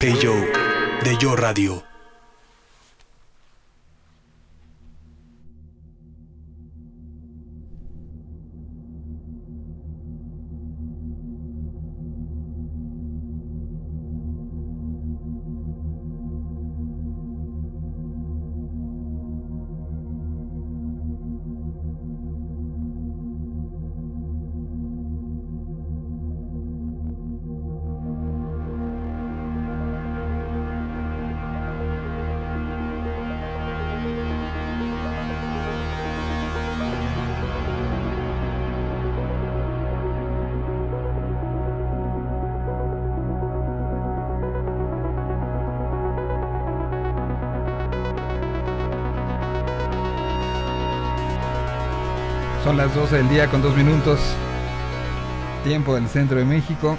Hey Yo, de Yo Radio. Las 12 del día con dos minutos. Tiempo del centro de México.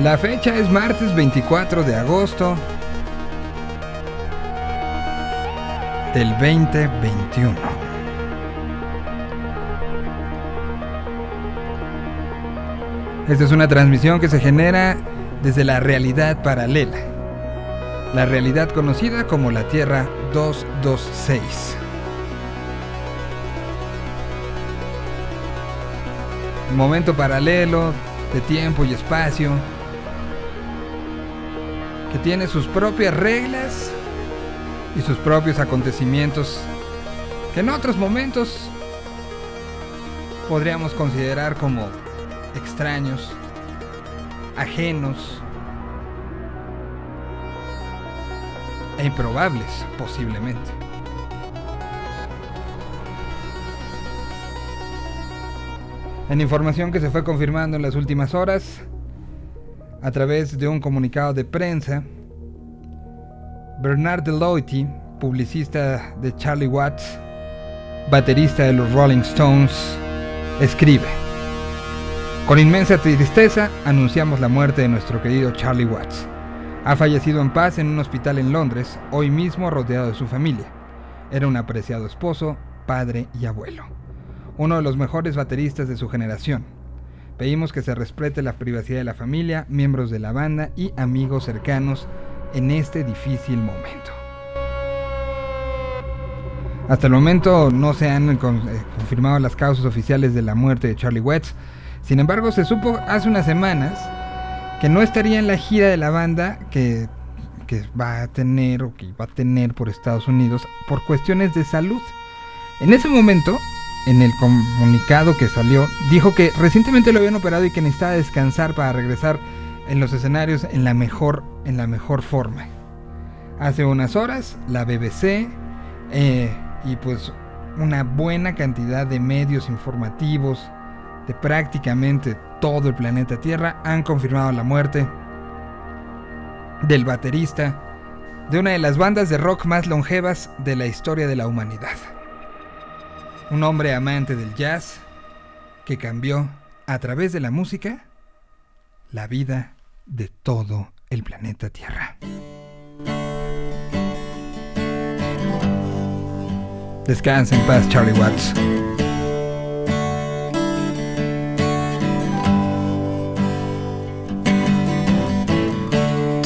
La fecha es martes 24 de agosto del 2021. Esta es una transmisión que se genera desde la realidad paralela la realidad conocida como la Tierra 226. Momento paralelo de tiempo y espacio que tiene sus propias reglas y sus propios acontecimientos que en otros momentos podríamos considerar como extraños, ajenos, e improbables, posiblemente. En información que se fue confirmando en las últimas horas, a través de un comunicado de prensa, Bernard Deloitte, publicista de Charlie Watts, baterista de los Rolling Stones, escribe, Con inmensa tristeza anunciamos la muerte de nuestro querido Charlie Watts. Ha fallecido en paz en un hospital en Londres, hoy mismo rodeado de su familia. Era un apreciado esposo, padre y abuelo. Uno de los mejores bateristas de su generación. Pedimos que se respete la privacidad de la familia, miembros de la banda y amigos cercanos en este difícil momento. Hasta el momento no se han eh, confirmado las causas oficiales de la muerte de Charlie Watts. Sin embargo, se supo hace unas semanas que no estaría en la gira de la banda que, va a tener o que va a tener por Estados Unidos por cuestiones de salud. En ese momento, en el comunicado que salió, dijo que recientemente lo habían operado y que necesitaba descansar para regresar en los escenarios en la mejor, en la mejor forma. Hace unas horas, la BBC eh, y pues una buena cantidad de medios informativos de prácticamente todo el planeta Tierra han confirmado la muerte del baterista de una de las bandas de rock más longevas de la historia de la humanidad. Un hombre amante del jazz que cambió a través de la música la vida de todo el planeta Tierra. Descansa en paz, Charlie Watts.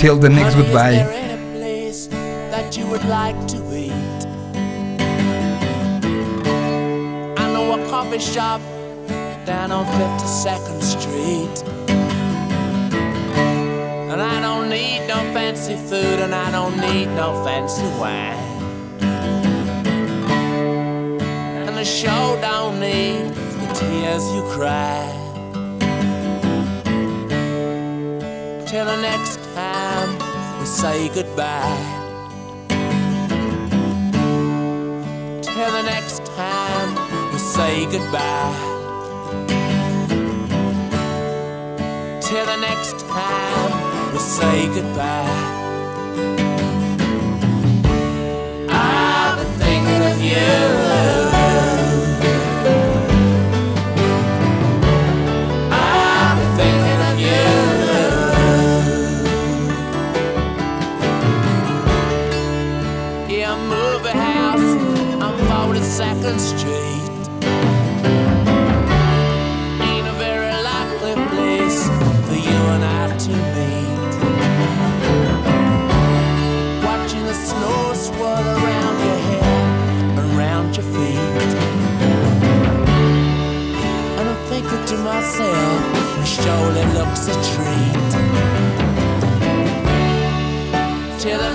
Till the next goodbye. that you would like to eat? I know a coffee shop down on 52nd Street. And I don't need no fancy food and I don't need no fancy wine. And the show don't need the tears you cry. Till the next we say goodbye. Till the next time we say goodbye. Till the next time we say goodbye. I've been thinking of you. myself surely looks a treat. Till the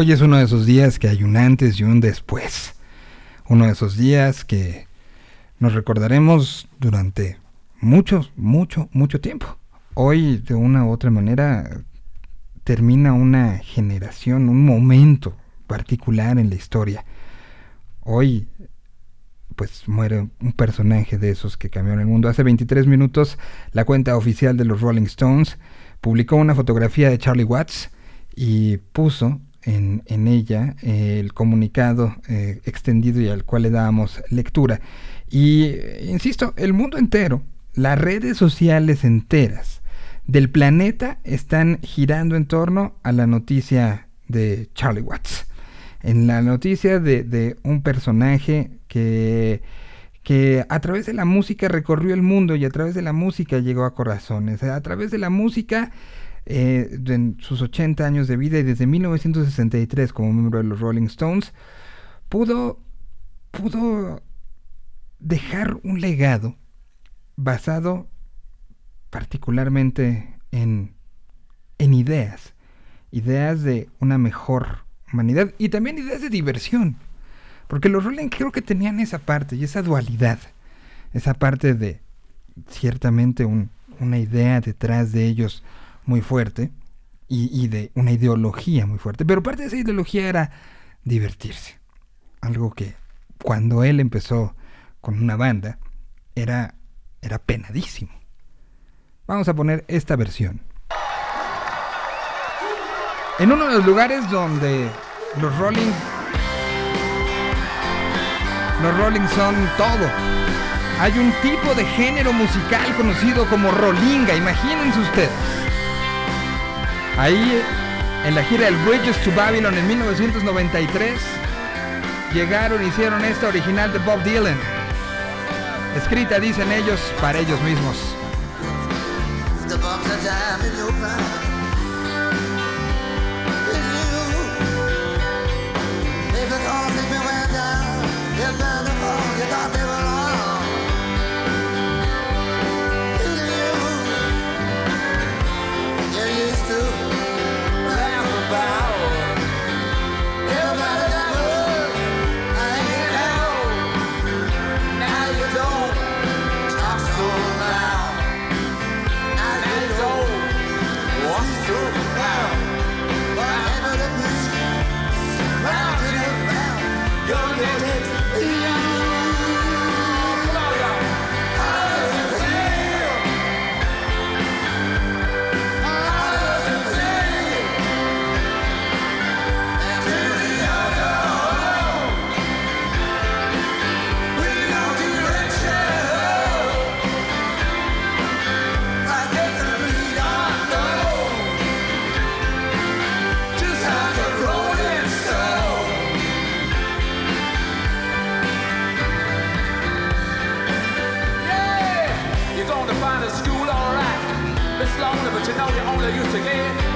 Hoy es uno de esos días que hay un antes y un después. Uno de esos días que nos recordaremos durante mucho, mucho, mucho tiempo. Hoy, de una u otra manera, termina una generación, un momento particular en la historia. Hoy, pues muere un personaje de esos que cambiaron el mundo. Hace 23 minutos, la cuenta oficial de los Rolling Stones publicó una fotografía de Charlie Watts y puso en, en ella eh, el comunicado eh, extendido y al cual le dábamos lectura. Y, eh, insisto, el mundo entero, las redes sociales enteras del planeta están girando en torno a la noticia de Charlie Watts. En la noticia de, de un personaje que, que a través de la música recorrió el mundo y a través de la música llegó a corazones. A través de la música eh, en sus 80 años de vida y desde 1963 como miembro de los Rolling Stones, pudo, pudo dejar un legado basado particularmente en, en ideas, ideas de una mejor humanidad y también ideas de diversión. Porque los Rolling creo que tenían esa parte y esa dualidad, esa parte de ciertamente un, una idea detrás de ellos muy fuerte y, de una ideología muy fuerte. Pero parte de esa ideología era divertirse. Algo que cuando él empezó con una banda era, era penadísimo. Vamos a poner esta versión. En uno de los lugares donde los Rolling los Rolling son todo. Hay un tipo de género musical conocido como Rollinga, imagínense ustedes. Ahí, en la gira del Bridges to Babylon en 1993, llegaron y hicieron esta original de Bob Dylan. escrita, dicen ellos, para ellos mismos. To know you're only used again.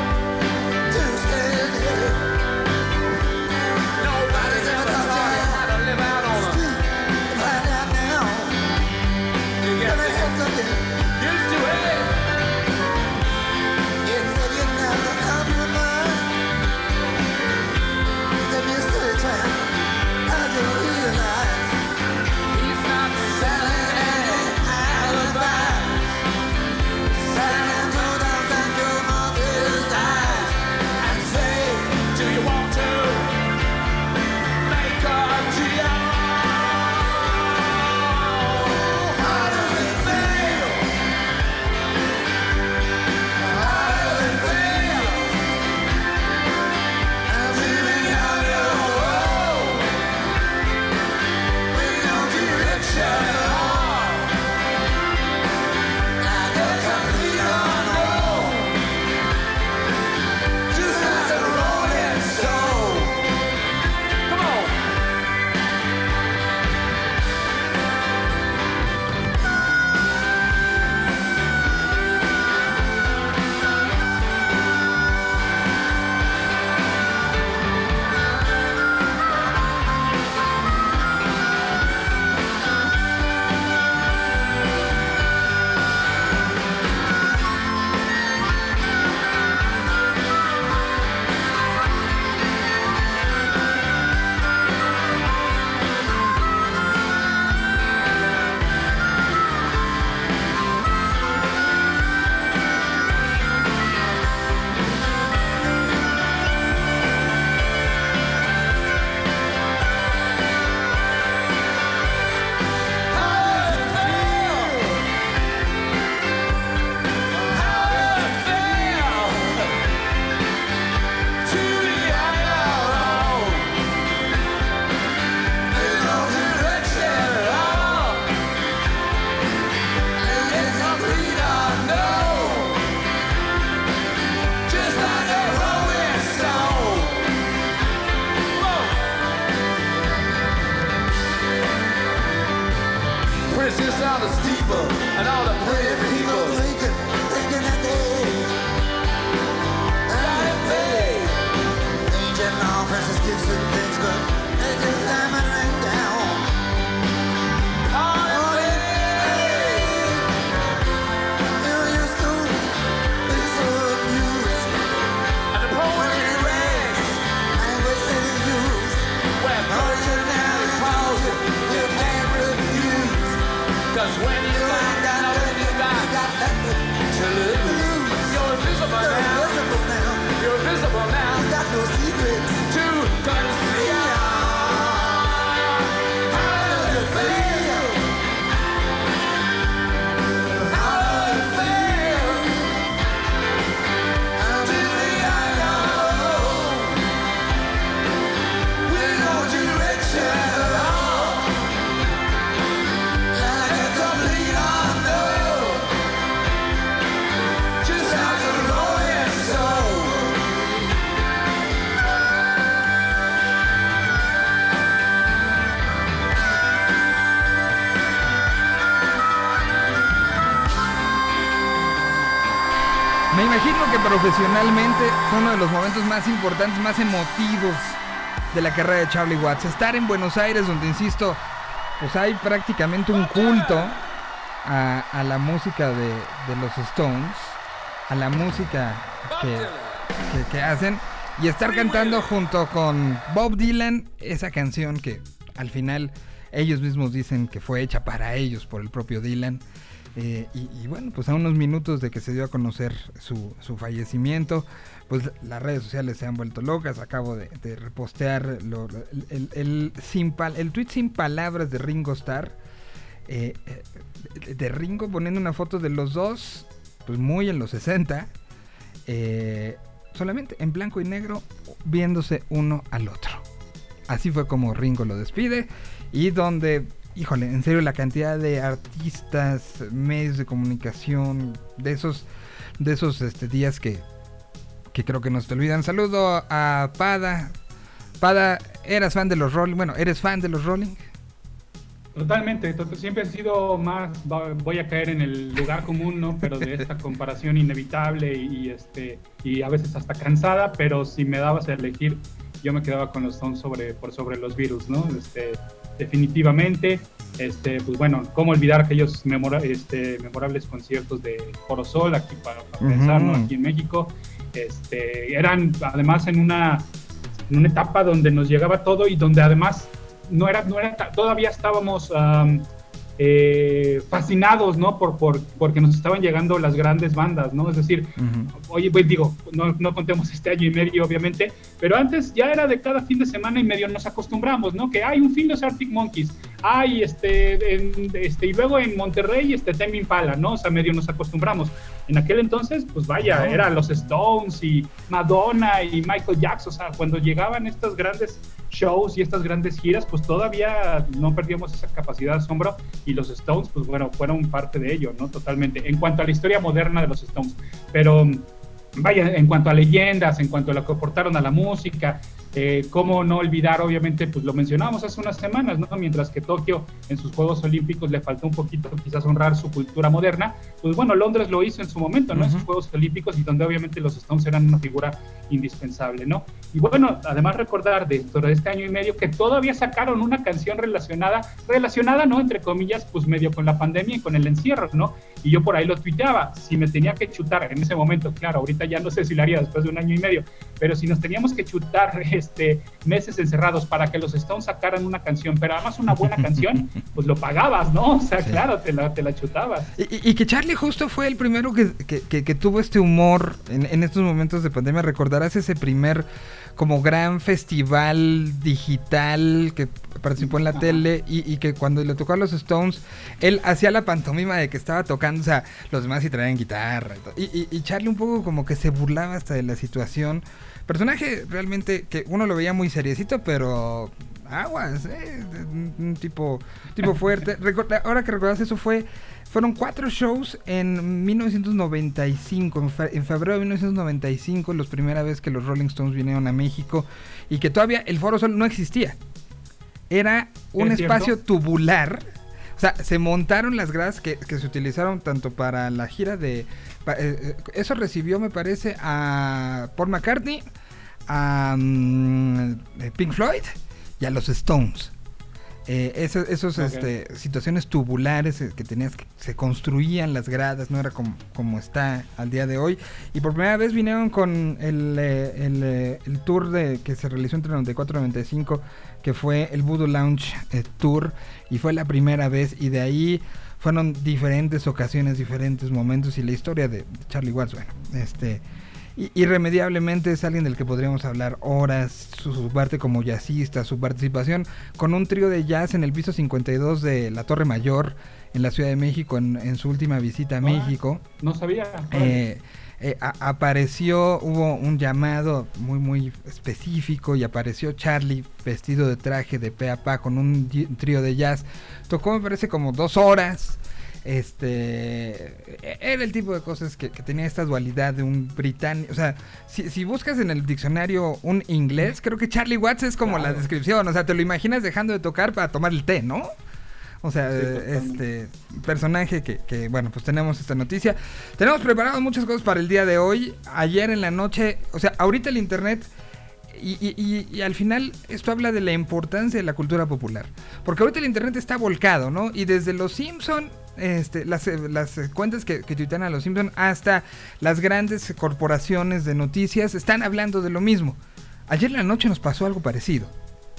Me imagino que profesionalmente fue uno de los momentos más importantes, más emotivos de la carrera de Charlie Watts. Estar en Buenos Aires, donde insisto, pues hay prácticamente un culto a, a la música de, de los Stones, a la música que, que- que hacen, y estar cantando junto con Bob Dylan esa canción que al final ellos mismos dicen que fue hecha para ellos por el propio Dylan. Eh, y, bueno, pues a unos minutos de que se dio a conocer su, su fallecimiento, pues las redes sociales se han vuelto locas. Acabo de, repostear el, el, sin pal- el tweet sin palabras de Ringo Starr. eh, eh, de Ringo poniendo una foto de los dos, pues muy en los 60, eh, solamente en blanco y negro, viéndose uno al otro. Así fue como Ringo lo despide y donde, híjole, en serio la cantidad de artistas, medios de comunicación, de esos, de esos este, días que, que creo que no se te olvidan. Saludo a Pada. Pada, ¿eras fan de los Rolling? Bueno, ¿eres fan de los Rolling? Totalmente, to- siempre he sido más, voy a caer en el lugar común, ¿no? Pero de esta comparación inevitable y, y, este y a veces hasta cansada, pero si me dabas a elegir, yo me quedaba con los Stones sobre por sobre los virus, ¿no? Este, definitivamente, este, pues bueno, cómo olvidar aquellos memora- este, memorables conciertos de Foro Sol aquí para, para ¿no? Aquí en México, este, eran además en una en una etapa donde nos llegaba todo y donde además no era, no era todavía estábamos am, eh, fascinados, ¿no? Por, por, porque nos estaban llegando las grandes bandas, ¿no? Es decir, oye, pues digo, no, no contemos este año y medio, obviamente, pero antes ya era de cada fin de semana y medio nos acostumbramos, ¿no? Que hay un fin de Arctic Monkeys, hay este, en- este, y luego en Monterrey, este, Tame Impala, ¿no? O sea, medio nos acostumbramos. En aquel entonces, pues vaya, Ajá. era los Stones y Madonna y Michael Jackson, o sea, cuando llegaban estos grandes shows y estas grandes giras, pues todavía no perdíamos esa capacidad de asombro y los Stones, pues bueno, fueron parte de ello, ¿no? Totalmente. En cuanto a la historia moderna de los Stones, pero vaya, en cuanto a leyendas, en cuanto a lo que aportaron a la música, eh, cómo no olvidar, obviamente, pues lo mencionábamos hace unas semanas, ¿no? Mientras que Tokio en sus Juegos Olímpicos le faltó un poquito quizás honrar su cultura moderna, pues bueno, Londres lo hizo en su momento, ¿no? En sus. Juegos Olímpicos y donde obviamente los Stones eran una figura indispensable, ¿no? Y bueno, además recordar dentro de este año y medio que todavía sacaron una canción relacionada, relacionada, ¿no? Entre comillas, pues medio con la pandemia y con el encierro, ¿no? Y yo por ahí lo tuiteaba, si me tenía que chutar en ese momento, claro, ahorita ya no sé si lo haría después de un año y medio, pero si nos teníamos que chutar este, meses encerrados para que los Stones sacaran una canción, pero además una buena canción, pues lo pagabas, ¿no? O sea, Sí. claro, te la, te la chutabas. Y, y- y que Charlie justo fue el primero que, que- que- que tuvo este humor en, en estos momentos de pandemia. Recordarás ese primer como gran festival digital que participó en la Ajá. tele y, y que cuando le tocó a los Stones, él hacía la pantomima de que estaba tocando, o sea, los demás sí traían guitarra y. Y, y- y Charlie un poco como que se burlaba hasta de la situación. Personaje realmente que uno lo veía muy seriecito, pero aguas, ¿eh? un, tipo, tipo fuerte. Recorda- ahora que recuerdas eso fue, fueron cuatro shows en 1995, en, fe- en febrero de 1995, la primera vez que los Rolling Stones vinieron a México y que todavía el Foro Sol no existía. Era un espacio tubular. O sea, se montaron las gradas que, que se utilizaron tanto para la gira de... eh, eh, eso recibió, me parece, a Paul McCartney, a mm, eh, Pink Floyd y a los Stones. Eh, esos este, situaciones tubulares que tenías que se construían las gradas, no era como, como está al día de hoy. Y por primera vez vinieron con el, eh, el, eh, el tour de, que se realizó entre 94 y 95, que fue el Voodoo Lounge Tour, y fue la primera vez, y de ahí fueron diferentes ocasiones, diferentes momentos, y la historia de, Charlie Watts, bueno, este... Irremediablemente es alguien del que podríamos hablar horas, su, su parte como jazzista, su participación con un trío de jazz en el piso 52 de la Torre Mayor en la Ciudad de México en, en su última visita a Ah. México. No sabía. Eh, eh, a- apareció, hubo un llamado muy muy específico y apareció Charlie vestido de traje de pe a pa con un trío de jazz. Tocó me parece como dos horas. Este e- era el tipo de cosas que, que tenía esta dualidad de un británico. O sea, si, si buscas en el diccionario un inglés, creo que Charlie Watts es como la descripción. O sea, te lo imaginas dejando de tocar para tomar el té, ¿no? O sea, Sí, eh, este personaje que, que, bueno, pues tenemos esta noticia. Tenemos preparado muchas cosas para el día de hoy. Ayer en la noche, o sea, ahorita el internet y, y- y- y al final esto habla de la importancia de la cultura popular. Porque ahorita el internet está volcado, ¿no? Y desde los Simpson, este, las, eh, las cuentas que, que tuitean a los Simpson hasta las grandes corporaciones de noticias están hablando de lo mismo. Ayer en la noche nos pasó algo parecido,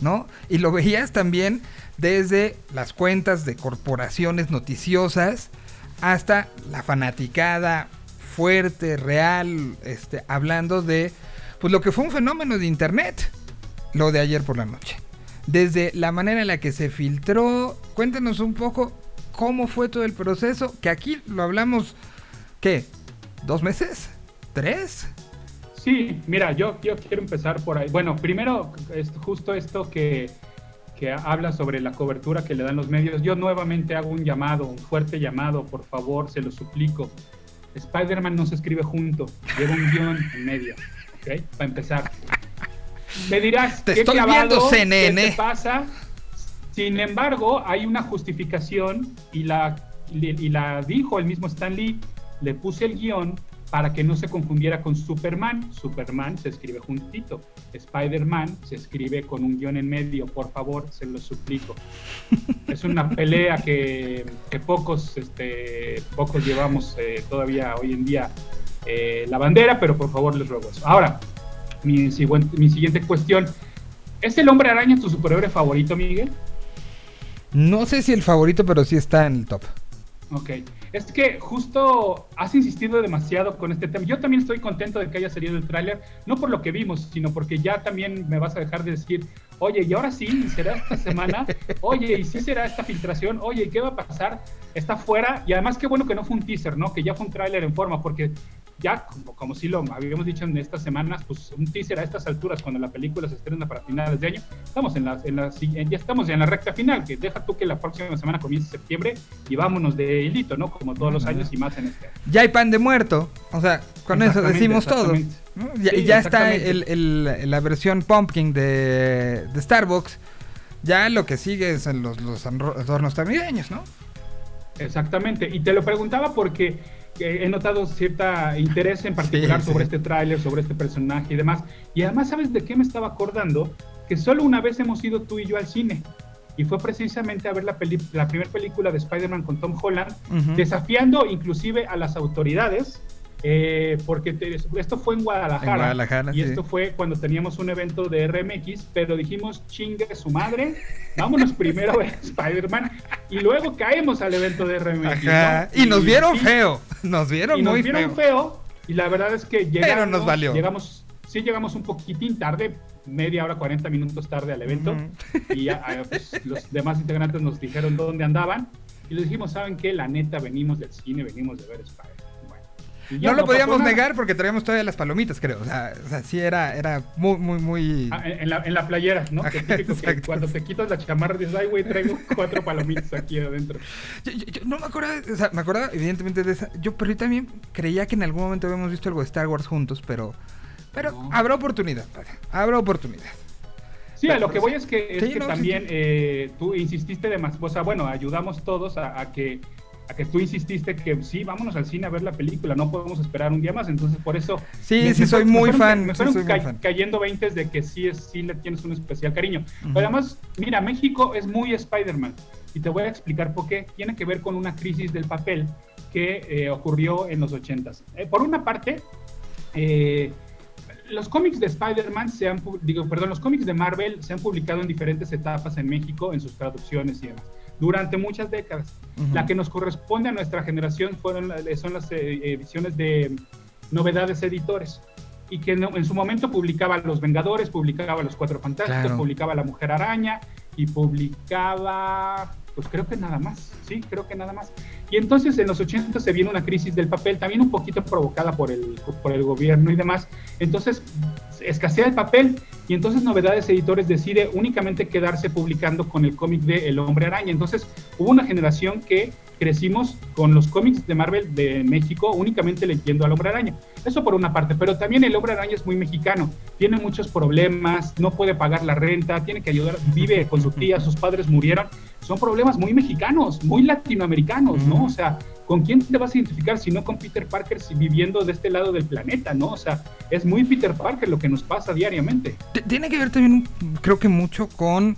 ¿no? Y lo veías también desde las cuentas de corporaciones noticiosas hasta la fanaticada fuerte, real, este, hablando de pues lo que fue un fenómeno de internet, lo de ayer por la noche. Desde la manera en la que se filtró, cuéntanos un poco cómo fue todo el proceso, que aquí lo hablamos, ¿qué? ¿Dos meses? ¿Tres? Sí, mira, yo, yo quiero empezar por ahí. Bueno, primero, es justo esto que, que habla sobre la cobertura que le dan los medios. Yo nuevamente hago un llamado, un fuerte llamado, por favor, se lo suplico. Spider-Man no se escribe junto, lleva un guion en medio, ¿ok? Para empezar. Me dirás, Te ¿qué estoy viendo, ¿Qué CNN. te pasa? Sin embargo, hay una justificación y la, y y la dijo el mismo Stan Lee. Le puse el guion para que no se confundiera con Superman. Superman se escribe juntito. Spider-Man se escribe con un guion en medio. Por favor, se lo suplico. Es una pelea que, que pocos, este, pocos llevamos eh, todavía hoy en día eh, la bandera, pero por favor les ruego eso. Ahora, mi, mi siguiente cuestión. ¿Es el hombre araña tu superhéroe favorito, Miguel? No sé si el favorito, pero sí está en el top. Ok. Es que justo has insistido demasiado con este tema. Yo también estoy contento de que haya salido el tráiler, no por lo que vimos, sino porque ya también me vas a dejar de decir, oye, y ahora sí, será esta semana, oye, y sí será esta filtración, oye, ¿y qué va a pasar? Está fuera, y además qué bueno que no fue un teaser, ¿no? Que ya fue un tráiler en forma, porque ya, como, como sí lo habíamos dicho en estas semanas, pues un teaser a estas alturas, cuando la película se estrena para finales de año, estamos en la, en la, si- ya estamos en la recta final, que deja tú que la próxima semana comience septiembre y vámonos de hilito, ¿no? Como todos los años y más en este año. Ya hay pan de muerto. O sea, con eso decimos todo. ¿no? Ya, Sí, y ya está el, el- la versión pumpkin de, de Starbucks. Ya lo que sigue son los, los anro- adornos navideños, ¿no? Exactamente, y te lo preguntaba porque he notado cierta interés en particular Sí, sobre sí. este tráiler, sobre este personaje y demás. Y además, ¿sabes de qué me estaba acordando? Que solo una vez hemos ido tú y yo al cine. Y fue precisamente a ver la, peli- la primera película de Spider-Man con Tom Holland, Ujú. desafiando inclusive a las autoridades, eh, porque te- esto fue en Guadalajara. En Guadalajara, y sí. esto fue cuando teníamos un evento de RMX, pero dijimos, chingue su madre, vámonos primero a ver Spider-Man y luego caemos al evento de RMX. Ajá. ¿no? Y nos vieron sí, feo. Nos vieron Y nos muy vieron feo. feo. Y la verdad es que llegamos, nos valió. llegamos, sí llegamos un poquitín tarde, media hora, 40 minutos tarde al evento. Y ah, pues, los demás integrantes nos dijeron dónde andaban. Y les dijimos, ¿saben qué? La neta, venimos del cine, venimos de ver Spider. No lo podíamos nada. negar porque traíamos todavía las palomitas, creo. O sea, o sea, sí era, era muy, muy, muy... Ah, en, la, en la playera, ¿no? Que Ajá, típico que cuando te quitas la chamarra dices, ay, güey, traigo cuatro palomitas aquí adentro. Yo, yo- yo no me acuerdo, o sea, me acordaba evidentemente de esa. Yo, pero yo también creía que en algún momento habíamos visto algo de Star Wars juntos, pero, pero No. habrá oportunidad, padre, habrá oportunidad. Sí, a lo que voy es que, es Sí, que no, sí, también sí. eh, tú insististe de más, o sea, bueno, ayudamos todos a, a que a que tú insististe que sí, vámonos al cine a ver la película, no podemos esperar un día más, entonces por eso... Sí, sí, soy me muy fueron- fan, Me sí, fueron soy muy ca- fan. cayendo veintes de que sí, es, sí le tienes un especial cariño. Ujú. Pero además, mira, México es muy Spider-Man y te voy a explicar por qué. Tiene que ver con una crisis del papel que eh, ocurrió en los ochentas. Eh, por una parte, eh, los cómics de Spider-Man se han, digo, perdón, los cómics de Marvel se han publicado en diferentes etapas en México, en sus traducciones y demás, durante muchas décadas. La que nos corresponde a nuestra generación fueron, son las eh, ediciones de novedades editores. Y que en su momento publicaba Los Vengadores, publicaba Los Cuatro Fantásticos, Claro. publicaba La Mujer Araña y publicaba, pues creo que nada más, sí, creo que nada más. Y entonces en los 80 se viene una crisis del papel, también un poquito provocada por el, por el gobierno y demás. Entonces escasea el papel y entonces Novedades Editores decide únicamente quedarse publicando con el cómic de El Hombre Araña. Entonces hubo una generación que crecimos con los cómics de Marvel de México únicamente leyendo al Hombre Araña. Eso por una parte, pero también el Hombre Araña es muy mexicano, tiene muchos problemas, no puede pagar la renta, tiene que ayudar, vive con su tía, sus padres murieron, son problemas muy mexicanos, muy latinoamericanos, ¿no? O sea, ¿con quién te vas a identificar si no con Peter Parker si viviendo de este lado del planeta, ¿no? O sea, es muy Peter Parker lo que nos pasa diariamente. Tiene que ver también, creo que mucho con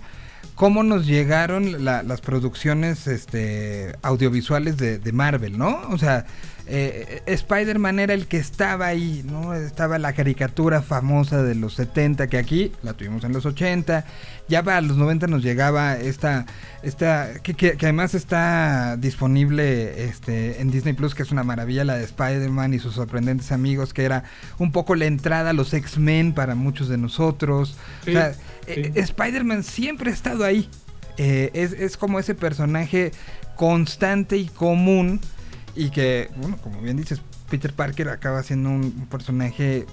cómo nos llegaron la- las producciones este, audiovisuales de, de Marvel, ¿no? O sea, eh, Spider-Man era el que estaba ahí, ¿no? Estaba la caricatura famosa de los 70, que aquí la tuvimos en los 80, ya para los 90 nos llegaba esta, esta que, que- que además está disponible este, en Disney Plus, que es una maravilla, la de Spider-Man y sus sorprendentes amigos, que era un poco la entrada a los X-Men para muchos de nosotros. Sí, o sea, sí. eh, Spider-Man siempre ha estado ahí. Eh, es, es como ese personaje constante y común y que, bueno, como bien dices, Peter Parker acaba siendo un, personaje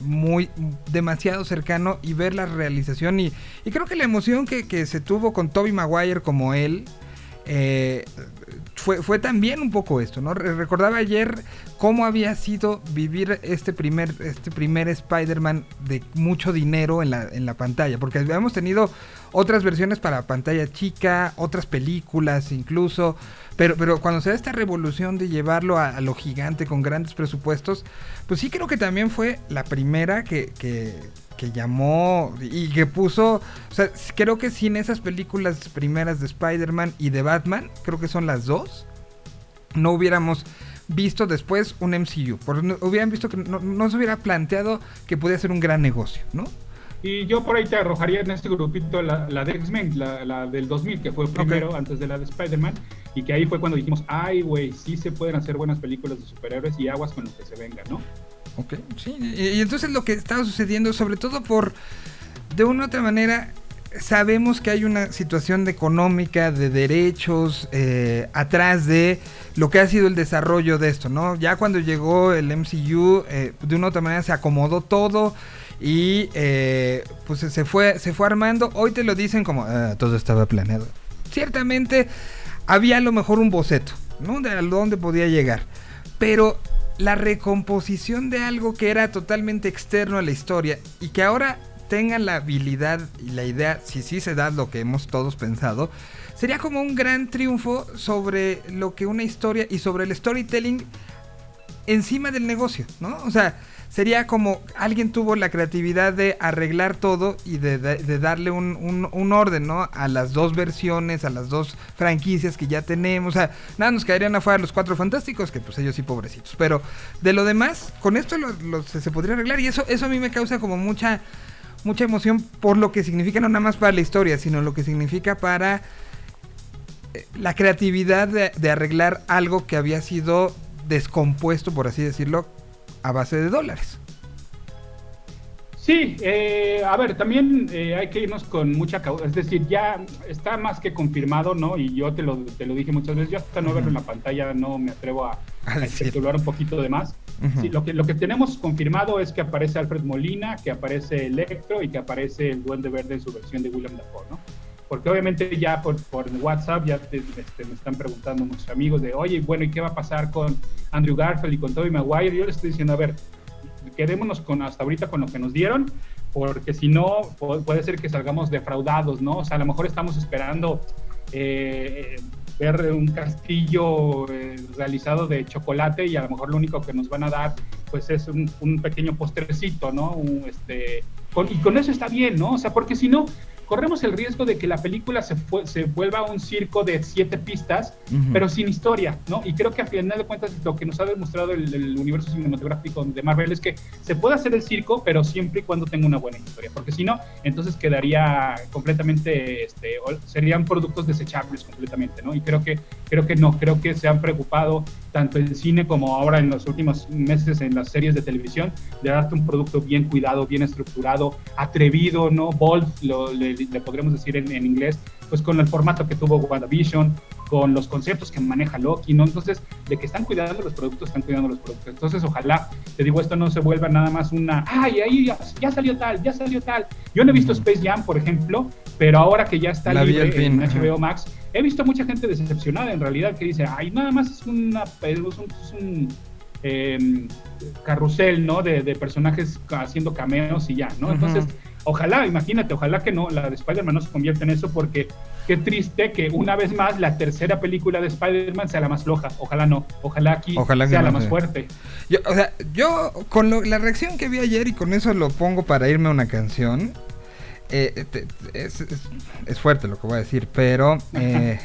muy demasiado cercano y ver la realización y, y creo que la emoción que, que se tuvo con Toby Maguire como él eh, fue, fue también un poco esto, ¿no? Re- Recordaba ayer cómo había sido vivir este primer, este primer Spider-Man de mucho dinero en la, en la pantalla, porque habíamos tenido otras versiones para pantalla chica, otras películas incluso, pero, pero cuando se da esta revolución de llevarlo a, a lo gigante con grandes presupuestos, pues sí creo que también fue la primera que, que, que llamó y que puso, o sea, creo que sin esas películas primeras de Spider-Man y de Batman, creo que son las dos, no hubiéramos visto después un MCU, porque no- hubieran visto que no, no se hubiera planteado que podía ser un gran negocio, ¿no? Y yo por ahí te arrojaría en este grupito la, la de X-Men, la, la del 2000, que fue primero antes de la de Spider-Man, y que ahí fue cuando dijimos, ay, güey, sí se pueden hacer buenas películas de superhéroes y aguas con lo que se venga, ¿no? Ok, sí. Y, entonces lo que estaba sucediendo, sobre todo por, de una u otra manera, sabemos que hay una situación económica, de derechos, eh, atrás de lo que ha sido el desarrollo de esto, ¿no? Ya cuando llegó el MCU, eh, de una u otra manera se acomodó todo y eh, pues se fue, se fue armando. Hoy te lo dicen como, "Ah, todo estaba planeado. Ciertamente había a lo mejor un boceto, ¿no? De a dónde podía llegar. Pero la recomposición de algo que era totalmente externo a la historia y que ahora tengan la habilidad y la idea, si sí se da lo que hemos todos pensado, sería como un gran triunfo sobre lo que una historia y sobre el storytelling encima del negocio, ¿no? O sea, sería como alguien tuvo la creatividad de arreglar todo y de, darle un, orden, ¿no? A las dos versiones, a las dos franquicias que ya tenemos. O sea, nada, nos caerían afuera los cuatro fantásticos, que pues ellos sí pobrecitos. Pero de lo demás, con esto se, podría arreglar. Y eso, eso a mí me causa como mucha, mucha emoción por lo que significa no nada más para la historia, sino lo que significa para eh, la creatividad de arreglar algo que había sido descompuesto, por así decirlo, a base de dólares. Sí, eh, a ver, también eh, hay que irnos con mucha cautela, es decir, ya está más que confirmado, ¿no? Y yo te lo, te lo dije muchas veces, yo hasta no verlo en la pantalla no me atrevo a, A a especular un poquito de más. Ujú. Sí, lo, que, lo que tenemos confirmado es que aparece Alfred Molina, que aparece Electro y que aparece el Duende Verde en su versión de William Dafoe, ¿no? Porque obviamente ya por, por WhatsApp ya te- este, me están preguntando muchos amigos de, oye, bueno, ¿y qué va a pasar con Andrew Garfield y con Tobey Maguire? Yo les estoy diciendo, a ver, quedémonos con hasta ahorita con lo que nos dieron, porque si no, pu- puede ser que salgamos defraudados, ¿no? O sea, a lo mejor estamos esperando eh, ver un castillo eh, realizado de chocolate y a lo mejor lo único que nos van a dar, pues es un, un pequeño postrecito, ¿no? Un, este, con- y con eso está bien, ¿no? O sea, porque si no, corremos el riesgo de que la película se, fue- se vuelva un circo de siete pistas, pero sin historia, ¿no? Y creo que a final de cuentas lo que nos ha demostrado el, el universo cinematográfico de Marvel es que se puede hacer el circo, pero siempre y cuando tenga una buena historia, porque si no, entonces quedaría completamente, este, serían productos desechables completamente, ¿no? Y creo que, creo que no, creo que se han preocupado tanto en cine como ahora en los últimos meses en las series de televisión, de darte un producto bien cuidado, bien estructurado, atrevido, ¿no? Bold, lo- le, le decir en, en inglés, pues con el formato que tuvo WandaVision, con los conceptos que maneja Loki, ¿no? Entonces, de que están cuidando los productos, están cuidando los productos. Entonces, ojalá, te digo, esto no se vuelva nada más una, ay, ahí ya, ya salió tal, ya salió tal. Yo no he visto Space Jam, por ejemplo, pero ahora que ya está La libre en. HBO Max, he visto mucha gente decepcionada en realidad que dice, ay, nada más es, una, es un, es un, em, carrusel, ¿no? De, de personajes haciendo cameos y ya, ¿no? Entonces, Ojalá, imagínate, ojalá que no, la de Spider-Man no se convierta en eso, porque qué triste que una vez más la tercera película de Spider-Man sea la más floja. Ojalá no, ojalá aquí Ojalá sea no la más fuerte. Yo, o sea, yo con lo- la reacción que vi ayer y con eso lo pongo para irme a una canción. eh, es, es- es fuerte lo que voy a decir, pero eh,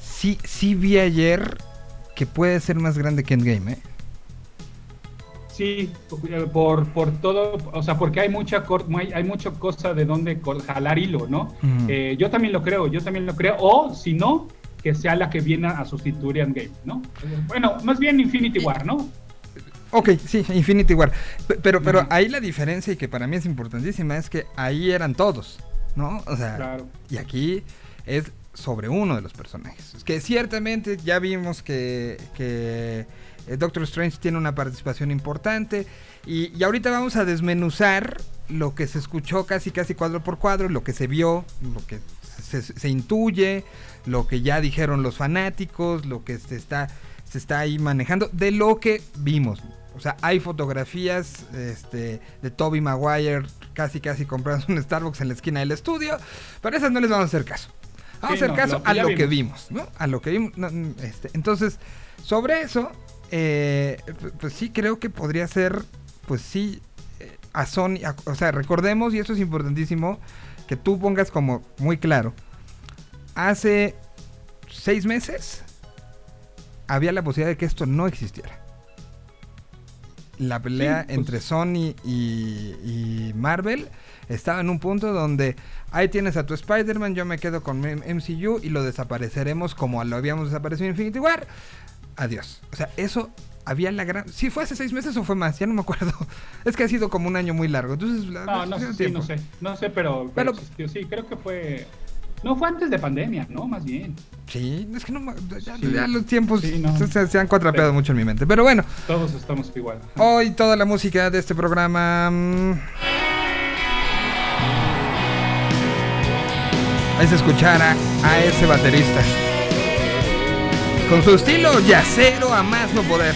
sí, sí vi ayer que puede ser más grande que Endgame, ¿eh? Sí, eh, por, por todo, o sea, porque hay mucha hay, hay mucha cosa de donde jalar hilo, ¿no? Ujú. Eh, yo también lo creo, yo también lo creo, o si no, que sea la que viene a sustituir a Endgame, ¿no? Bueno, más bien Infinity War, ¿no? Ok, sí, Infinity War. Pero, pero ahí la diferencia y que para mí es importantísima es que ahí eran todos, ¿no? O sea, Claro. y aquí es sobre uno de los personajes. Es que ciertamente ya vimos que, que Doctor Strange tiene una participación importante y, y ahorita vamos a desmenuzar lo que se escuchó casi casi cuadro por cuadro, lo que se vio, lo que se, se intuye, lo que ya dijeron los fanáticos, lo que se está, se está ahí manejando, de lo que vimos. O sea, hay fotografías este, de Toby Maguire casi casi comprando un Starbucks en la esquina del estudio, pero esas no les vamos a hacer caso. Vamos Sí, a hacer no, caso lo a lo que vimos. ¿no? A lo que vimos. no, este, entonces, sobre eso, eh, pues sí creo que podría ser, pues sí, eh, a Sony, a- o sea, recordemos, y esto es importantísimo, que tú pongas como muy claro, hace seis meses había la posibilidad de que esto no existiera. La pelea Sí, pues- entre Sony y, y Marvel estaba en un punto donde ahí tienes a tu Spider-Man, yo me quedo con MCU y lo desapareceremos como lo habíamos desaparecido en Infinity War. Adiós. O sea, eso había la gran... ¿Sí fue hace seis meses o fue más? Ya no me acuerdo. Es que ha sido como un año muy largo. Entonces, No, no, sí, no sé, no sé, pero, pero, sí, creo que fue, no fue antes de pandemia, ¿no? Más bien, Sí, es que no ya, Sí. ya los tiempos Sí, no. se, han cuatrapeado Sí. mucho en mi mente. Pero bueno, todos estamos igual. hoy toda la música de este programa... mm, es escuchar a, a ese baterista. Con su estilo yacero a más no poder.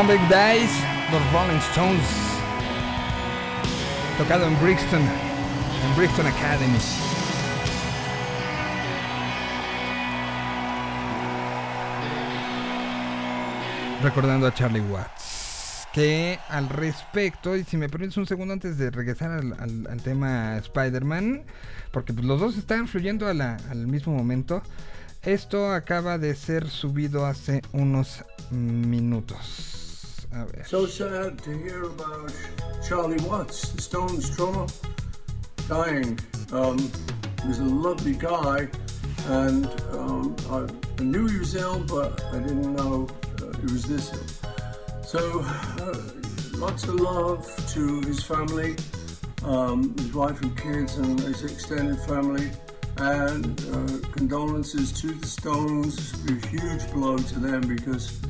Atomic Dice, los Rolling Stones. Tocado en Brixton, en Brixton Academy. Recordando a Charlie Watts. Que al respecto, y si me permites un segundo antes de regresar al, tema Spider-Man, porque pues, los dos están fluyendo al mismo momento. Esto acaba de ser subido hace unos minutos. So sad to hear about Charlie Watts, the Stones drummer, dying. Um, he was a lovely guy, and um, I, knew he was ill, but I didn't know uh, he was this ill. So, uh, lots of love to his family, um, his wife and kids, and his extended family. And uh, condolences to the Stones. It's a huge blow to them because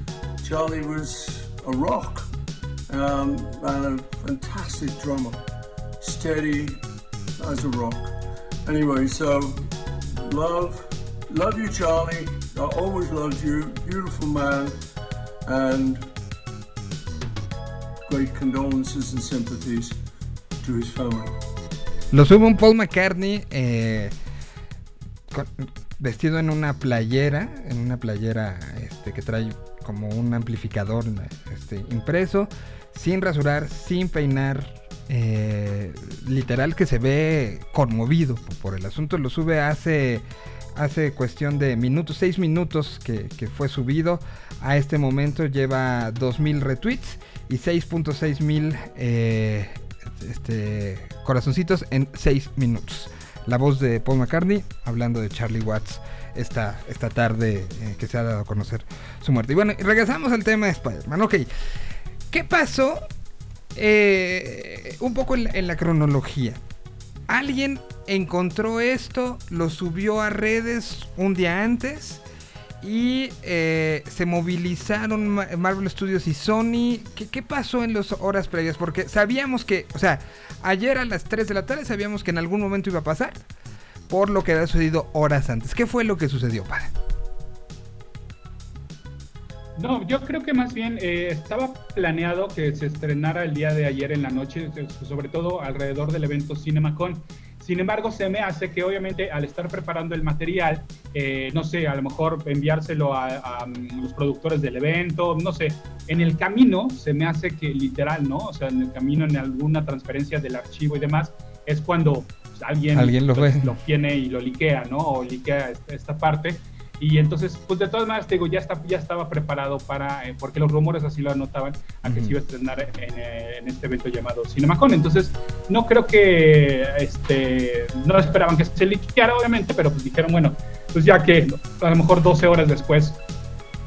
Charlie was a rock um, and a fantastic drummer, steady as a rock. Anyway, so love, love you, Charlie. I always loved you. Beautiful man, and great condolences and sympathies to his family. Lo sube un Paul McCartney eh, con- vestido en una playera, en una playera este, que trae como un amplificador este, impreso, sin rasurar, sin peinar, eh, literal que se ve conmovido por, el asunto. Lo sube hace, hace cuestión de minutos, seis minutos que, que fue subido. A este momento lleva 2.000 retweets y 6.6 mil eh, este, corazoncitos en 6 minutos. La voz de Paul McCartney hablando de Charlie Watts esta, esta tarde eh, que se ha dado a conocer su muerte. Y bueno, regresamos al tema de Spider-Man. Ok, ¿qué pasó? Eh, un poco en la, cronología. Alguien encontró esto, lo subió a redes un día antes y eh, se movilizaron Ma- Marvel Studios y Sony. ¿Qué, qué pasó en las horas previas? Porque sabíamos que, o sea, ayer a las 3 de la tarde sabíamos que en algún momento iba a pasar, por lo que había sucedido horas antes. ¿Qué fue lo que sucedió, padre? No, yo creo que más bien eh, estaba planeado que se estrenara el día de ayer en la noche, eh, sobre todo alrededor del evento CinemaCon. Sin embargo, se me hace que obviamente al estar preparando el material, eh, no sé, a lo mejor enviárselo a, a, mm, los productores del evento, no sé, en el camino se me hace que literal, ¿no? O sea, en el camino, en alguna transferencia del archivo y demás, es cuando alguien, Alguien lo ve. lo tiene y lo liquea, ¿no? O liquea esta, parte. Y entonces, pues de todas maneras, te digo, ya, está, ya estaba preparado para, eh, porque los rumores así lo anotaban, a que se iba a estrenar en, eh, en este evento llamado CinemaCon. Entonces, no creo que, este, no esperaban que se liqueara, obviamente, pero pues dijeron, bueno, pues ya que a lo mejor 12 horas después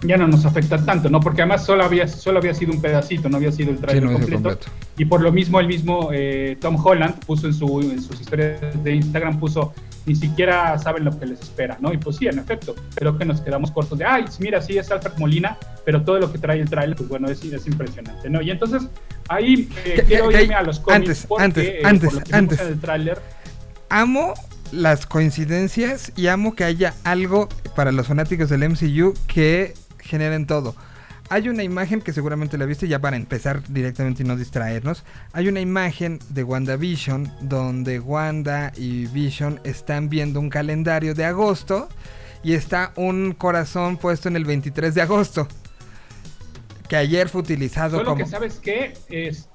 ya no nos afecta tanto, ¿no? Porque además solo había, solo había sido un pedacito, no había sido el Sí, trailer no completo. completo. Y por lo mismo, el mismo eh, Tom Holland puso en, su, en sus historias de Instagram, puso, ni siquiera saben lo que les espera, ¿no? Y pues sí, en efecto, creo que nos quedamos cortos de, ay, mira, sí es Alfred Molina, pero todo lo que trae el trailer, pues bueno, es, es impresionante, ¿no? Y entonces, ahí eh, quiero irme a los cómics antes, porque, antes, eh, antes, por antes. el tráiler, Amo las coincidencias y amo que haya algo para los fanáticos del MCU que generen todo. Hay una imagen que seguramente la viste ya para empezar directamente y no distraernos. Hay una imagen de WandaVision donde Wanda y Vision están viendo un calendario de agosto y está un corazón puesto en el 23 de agosto. Que ayer fue utilizado solo como... que sabes qué es,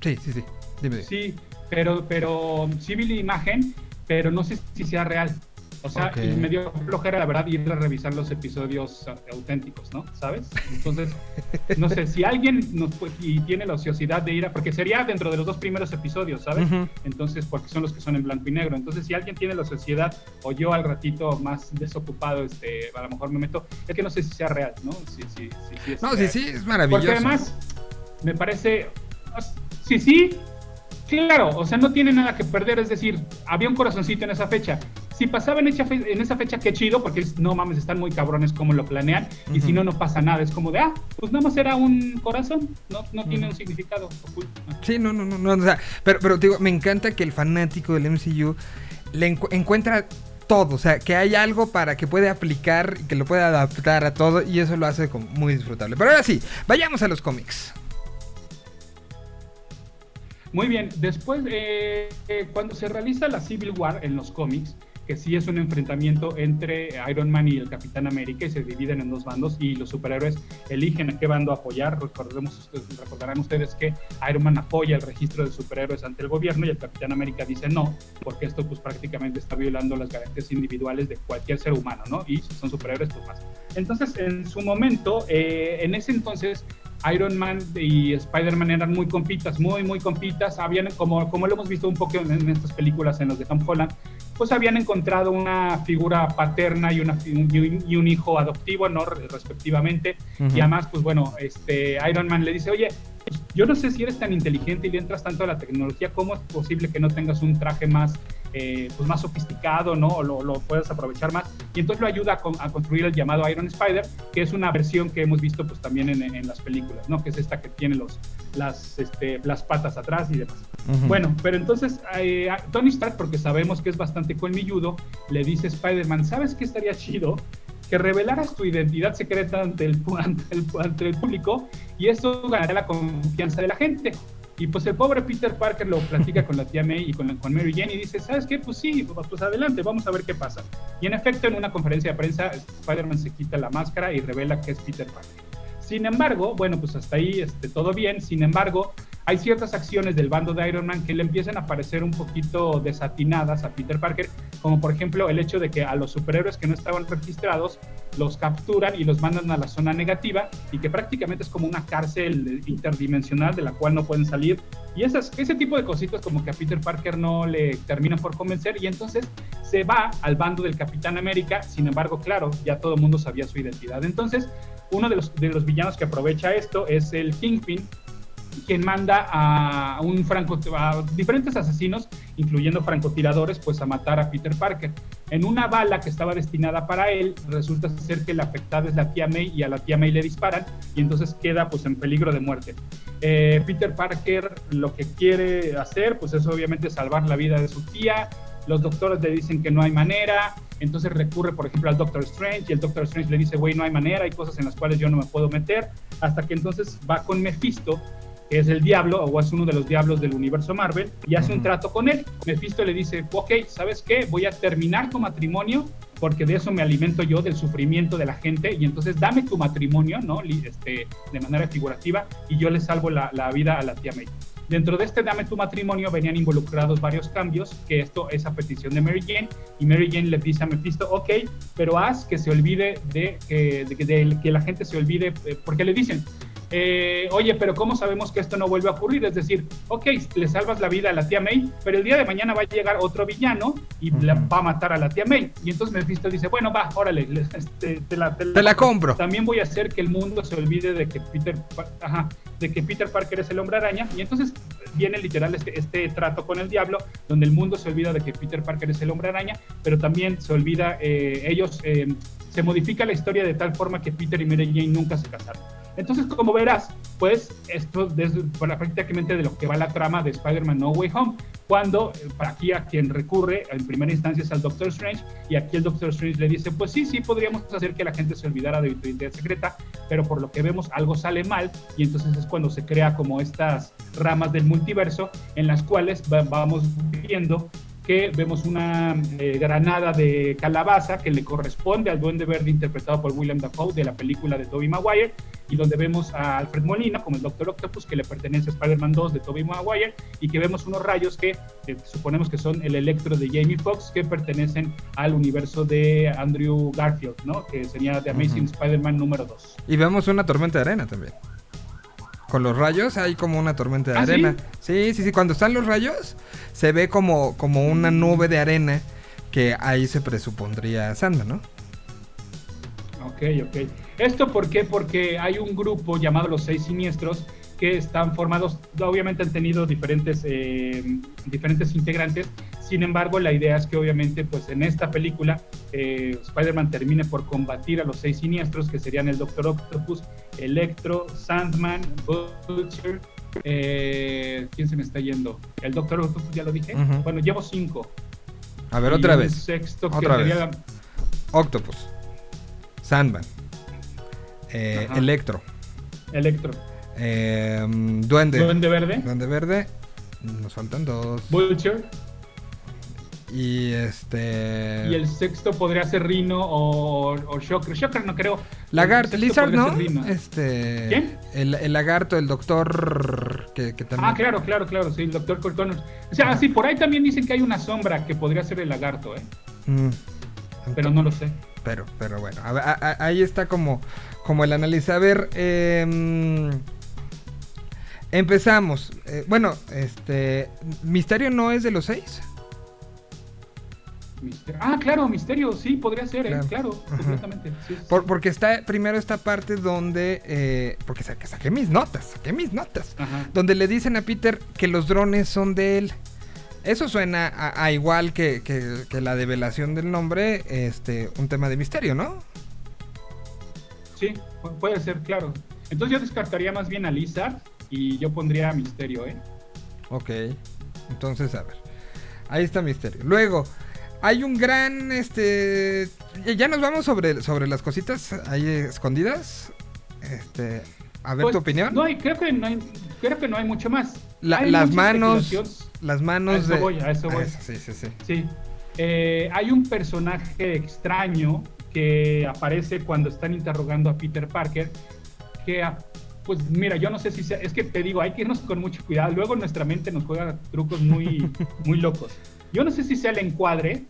Sí, sí, sí. Dime. sí, pero, pero sí vi la imagen, pero no sé si sea real. O sea, Ok. y me dio flojera, la verdad, ir a revisar los episodios auténticos, ¿no? ¿Sabes? Entonces, no sé, si alguien nos pu- y tiene la ociosidad de ir a... Porque sería dentro de los dos primeros episodios, ¿sabes? Entonces, porque son los que son en blanco y negro. Entonces, si alguien tiene la sociedad o yo al ratito más desocupado, este, a lo mejor me meto, es que no sé si sea real, ¿no? Si, si, si, es No, sí, sí, es maravilloso. Porque además, me parece. Sí, sí, claro, o sea, no tiene nada que perder. Es decir, había un corazoncito en esa fecha. Si pasaba en, esa fe- en esa fecha, qué chido, porque es- no mames, están muy cabrones como lo planean. Y si no, no pasa nada. Es como de, ah, pues nada más era un corazón. No, no tiene un significado oculto. Sí, no, no, no, no, o sea, pero, pero te digo, me encanta que el fanático del MCU le encu- encuentra todo, o sea, que hay algo para que puede aplicar y que lo pueda adaptar a todo y eso lo hace como muy disfrutable. Pero ahora sí, vayamos a los cómics. Muy bien, después, eh, eh, cuando se realiza la Civil War en los cómics, que sí es un enfrentamiento entre Iron Man y el Capitán América y se dividen en dos bandos y los superhéroes eligen a qué bando apoyar. Recordemos, recordarán ustedes que Iron Man apoya el registro de superhéroes ante el gobierno y el Capitán América dice no, porque esto pues prácticamente está violando las garantías individuales de cualquier ser humano, ¿no? Y si son superhéroes, pues más. Entonces, en su momento, eh, en ese entonces, Iron Man y Spider-Man eran muy compitas, muy, muy compitas. Habían, como, como lo hemos visto un poco en, en estas películas, en los de Tom Holland, pues habían encontrado una figura paterna y, una, fi- y, un, hijo adoptivo, ¿no? Re- Respectivamente. Y además, pues bueno, este, Iron Man le dice, oye, yo no sé si eres tan inteligente y le entras tanto a la tecnología, ¿cómo es posible que no tengas un traje más, eh, pues más sofisticado, ¿no? O lo, lo puedas aprovechar más. Y entonces lo ayuda a, con- a construir el llamado Iron Spider, que es una versión que hemos visto pues también en, en las películas, ¿no? Que es esta que tiene los, las, este, las patas atrás y demás. Bueno, pero entonces eh, Tony Stark, porque sabemos que es bastante colmilludo, le dice a Spider-Man, ¿sabes qué estaría chido? Que revelaras tu identidad secreta ante el, ante el, público y eso ganaría la confianza de la gente. Y pues el pobre Peter Parker lo platica con la tía May y con, con Mary Jane y dice, ¿sabes qué? Pues sí, pues adelante, vamos a ver qué pasa. Y en efecto, en una conferencia de prensa, Spider-Man se quita la máscara y revela que es Peter Parker. Sin embargo, bueno, pues hasta ahí este, todo bien. Sin embargo, hay ciertas acciones del bando de Iron Man que le empiezan a parecer un poquito desatinadas a Peter Parker, como por ejemplo el hecho de que a los superhéroes que no estaban registrados los capturan y los mandan a la zona negativa y que prácticamente es como una cárcel interdimensional de la cual no pueden salir. Y esas, ese tipo de cositas como que a Peter Parker no le terminan por convencer y entonces se va al bando del Capitán América. Sin embargo, claro, ya todo el mundo sabía su identidad. Entonces, uno de los, de los villanos que aprovecha esto es el Kingpin, quien manda a un franco a diferentes asesinos, incluyendo francotiradores, pues a matar a Peter Parker. En una bala que estaba destinada para él, resulta ser que la afectada es la tía May y a la tía May le disparan y entonces queda pues en peligro de muerte. Eh, Peter Parker lo que quiere hacer pues es obviamente salvar la vida de su tía. Los doctores le dicen que no hay manera, entonces recurre, por ejemplo, al Doctor Strange y el Doctor Strange le dice, güey, no hay manera, hay cosas en las cuales yo no me puedo meter, hasta que entonces va con Mephisto, que es el diablo o es uno de los diablos del universo Marvel, y hace un trato con él. Mephisto le dice, ok, ¿sabes qué? Voy a terminar tu matrimonio porque de eso me alimento yo, del sufrimiento de la gente, y entonces dame tu matrimonio, ¿no? Este, de manera figurativa, y yo le salvo la, la vida a la tía May. Dentro de este Dame tu matrimonio venían involucrados varios cambios, que esto es a petición de Mary Jane, y Mary Jane le dice a Mephisto, ok, pero haz que se olvide de que, de que- de que la gente se olvide, eh, porque le dicen, eh, oye, pero ¿cómo sabemos que esto no vuelve a ocurrir? Es decir, ok, le salvas la vida a la tía May, pero el día de mañana va a llegar otro villano y la- va a matar a la tía May. Y entonces Mephisto dice, bueno, va, órale, le- este, te, la, Te la compro. También voy a hacer que el mundo se olvide de que Peter, ajá, de que Peter Parker es el hombre araña. Y entonces viene literal este, este trato con el diablo, donde el mundo se olvida de que Peter Parker es el hombre araña, pero también se olvida, eh, ellos, eh, se modifica la historia de tal forma que Peter y Mary Jane nunca se casaron. Entonces, como verás, pues esto es bueno, prácticamente de lo que va la trama de Spider-Man No Way Home, cuando eh, para aquí a quien recurre en primera instancia es al Doctor Strange, y aquí el Doctor Strange le dice, pues sí, sí, podríamos hacer que la gente se olvidara de tu secreta, pero por lo que vemos algo sale mal, y entonces es cuando se crea como estas ramas del multiverso en las cuales va- vamos viendo que vemos una eh, granada de calabaza que le corresponde al Duende Verde interpretado por William Dafoe de la película de Tobey Maguire y donde vemos a Alfred Molina como el Doctor Octopus que le pertenece a Spider-Man 2 de Tobey Maguire y que vemos unos rayos que eh, suponemos que son el electro de Jamie Foxx que pertenecen al universo de Andrew Garfield, ¿no? Que sería The Amazing. Spider-Man número 2. Y vemos una tormenta de arena también. Con los rayos hay como una tormenta de ¿Ah, arena. Sí? sí, sí, Cuando están los rayos, se ve como, como una nube de arena que ahí se presupondría Sandman, ¿no? Ok, ok. ¿Esto por qué? Porque hay un grupo llamado Los Seis Siniestros que están formados, obviamente han tenido diferentes, eh, diferentes integrantes, sin embargo la idea es que obviamente pues en esta película eh, Spider-Man termine por combatir a los seis siniestros que serían el Doctor Octopus, Electro, Sandman, Butcher, eh, ¿quién se me está yendo? El Doctor Octopus ya lo dije, bueno llevo cinco. A ver, Y otra vez. Sexto que Otra vez. sería Octopus. Sandman. eh. Electro. Electro. Eh, mm, Duende. Duende Verde. Duende Verde. Nos faltan dos. Vulture. Y este. Y el sexto podría ser Rino o, o Shocker. Shocker no creo. Lagarto, Lizard, ¿no? Este. ¿Quién? El, el lagarto, el doctor. Que, que también. Ah, claro, claro, claro, sí, el Dr. Kurt Connors. O sea, sí, por ahí también dicen que hay una sombra que podría ser el lagarto, ¿eh? Mm, Pero no lo sé. Pero, pero bueno, a a- ahí está como, como el análisis. A ver, em, empezamos. Eh, bueno, este, Misterio no es de los seis. Misterio. Ah, claro, Misterio, sí, podría ser, ¿eh? Claro. Ajá. completamente. sí, sí. Por- porque está primero esta parte donde, eh, porque saqué, saqué mis notas, saqué mis notas, Ajá. donde le dicen a Peter que los drones son de él. Eso suena a, a igual que, que- que la develación del nombre, este, un tema de misterio, ¿no? Sí, pu- puede ser, claro. Entonces yo descartaría más bien a Lizard y yo pondría a Misterio, ¿eh? Ok. Entonces, a ver. Ahí está Misterio. Luego, hay un gran, este... ya- Ya nos vamos sobre, sobre las cositas ahí escondidas. Este... A ver Pues, tu opinión. No hay, creo que no hay, creo que no hay mucho más. La- Hay las manos... Las A manos eso de... voy, a eso voy. sí, sí, sí. Sí. Eh, hay un personaje extraño que aparece cuando están interrogando a Peter Parker. Que, ah, pues mira, yo no sé si sea. Es que te digo, hay que irnos con mucho cuidado. Luego nuestra mente nos juega trucos muy, muy locos. Yo no sé si sea el encuadre.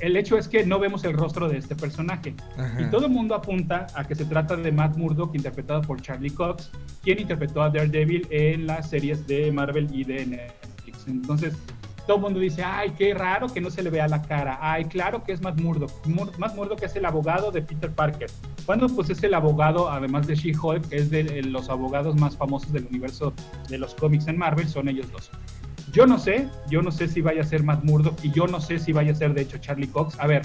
El hecho es que no vemos el rostro de este personaje. Ajá. Y todo el mundo apunta a que se trata de Matt Murdock, interpretado por Charlie Cox, quien interpretó a Daredevil en las series de Marvel y de Netflix. Entonces, todo el mundo dice, ay, qué raro que no se le vea la cara. Ay, claro que es Matt Murdock. Mur- Matt Murdock es el abogado de Peter Parker. Cuando pues es el abogado, además de She-Hulk, que es de los abogados más famosos del universo de los cómics en Marvel, son ellos dos. Yo no sé, yo no sé si vaya a ser Matt Murdock y yo no sé si vaya a ser de hecho Charlie Cox. A ver,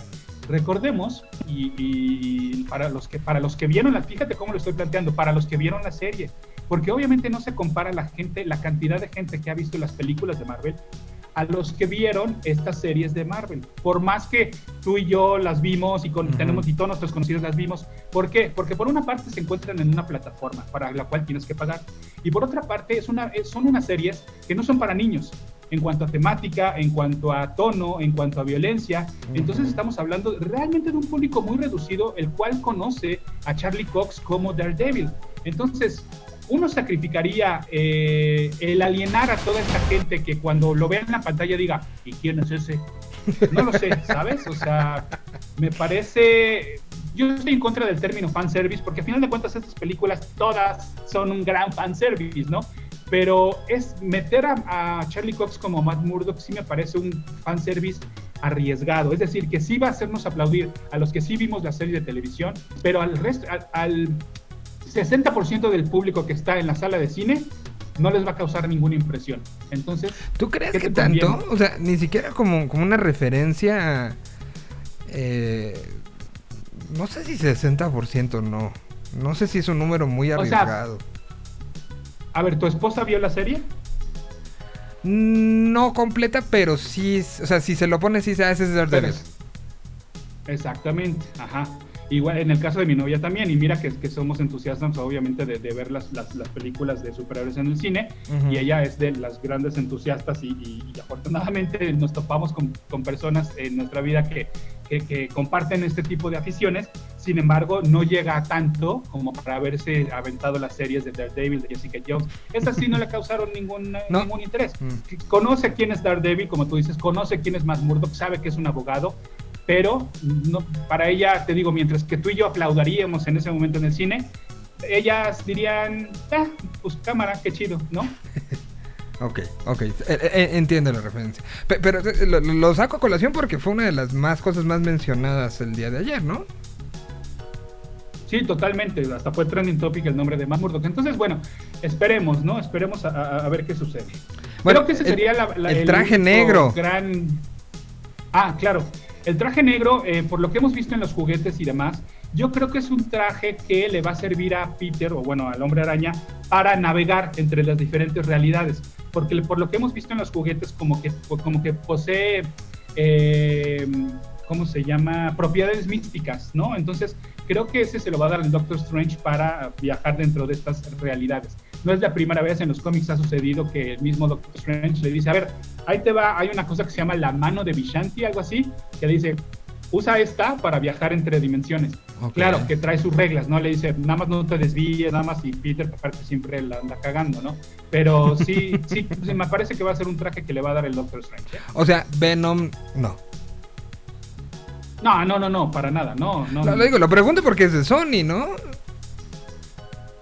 recordemos y, y para los que para los que vieron la, fíjate cómo lo estoy planteando, para los que vieron la serie, porque obviamente no se compara la gente, la cantidad de gente que ha visto las películas de Marvel a los que vieron estas series de Marvel. Por más que tú y yo las vimos y con, tenemos y todos nuestros conocidos las vimos, ¿por qué? Porque por una parte se encuentran en una plataforma para la cual tienes que pagar y por otra parte es una, es- son unas series que no son para niños en cuanto a temática, en cuanto a tono, en cuanto a violencia. Entonces estamos hablando realmente de un público muy reducido, el cual conoce a Charlie Cox como Daredevil. Entonces, uno sacrificaría eh, el alienar a toda esta gente que cuando lo vea en la pantalla diga, ¿y quién es ese? No lo sé, ¿sabes? O sea, me parece... Yo estoy en contra del término fanservice porque al final de cuentas estas películas todas son un gran fanservice, ¿no? Pero es meter a, Charlie Cox como Matt Murdock sí me parece un fanservice arriesgado. Es decir, que sí va a hacernos aplaudir a los que sí vimos la serie de televisión, pero al resto, al, al 60% del público que está en la sala de cine no les va a causar ninguna impresión. Entonces, ¿Tú crees ¿Qué que tanto? conviene? O sea, ni siquiera como, como una referencia. eh, no sé si 60% no. No sé si es un número muy O sea, arriesgado. a ver, ¿tu esposa vio la serie? No completa, pero sí. O sea, si se lo pone, sí se hace Daredevil. Exactamente, ajá. Igual en el caso de mi novia también, y mira que, que somos entusiastas obviamente de, de ver las, las, las películas de superhéroes en el cine, Ujú. y ella es de las grandes entusiastas y, y- y afortunadamente nos topamos con, con personas en nuestra vida que, que- que comparten este tipo de aficiones, sin embargo no llega a tanto como para haberse aventado las series de Daredevil, de Jessica Jones. Esas sí no le causaron ningún, No. ningún interés. Mm. Conoce quién es Daredevil, como tú dices, conoce quién es Matt Murdock, sabe que es un abogado, pero no, para ella, te digo, mientras que tú y yo aplaudaríamos en ese momento en el cine, ellas dirían, ah, pues cámara, qué chido, ¿no? Ok, ok. eh, eh, entiendo la referencia. Pe- Pero, eh, lo, lo saco a colación porque fue una de las más cosas más mencionadas el día de ayer, ¿no? Sí, totalmente, hasta fue trending topic el nombre de Matt Murdock. Entonces, bueno, esperemos, ¿no? Esperemos a, a- a ver qué sucede. Bueno, Creo que ese el- sería la, la- el traje negro. Gran... Ah, claro. El traje negro, eh, por lo que hemos visto en los juguetes y demás, yo creo que es un traje que le va a servir a Peter, o bueno, al hombre araña, para navegar entre las diferentes realidades. Porque por lo que hemos visto en los juguetes, como que, como que posee eh, ¿cómo se llama? Propiedades místicas, ¿no? Entonces, creo que ese se lo va a dar el Doctor Strange para viajar dentro de estas realidades. No es la primera vez en los cómics ha sucedido que el mismo Doctor Strange le dice, a ver, ahí te va, hay una cosa que se llama la mano de Vishanti, algo así, que dice, usa esta para viajar entre dimensiones. Claro, que trae sus reglas, ¿no? Le dice, nada más no te desvíes, nada más, y Peter aparte siempre la anda cagando, ¿no? Pero sí, sí, sí, me parece que va a ser un traje que le va a dar el Doctor Strange. ¿eh? O sea, Venom, no. No, no, no, no, para nada, no, no. Lo, lo digo, lo pregunto porque es de Sony, ¿no?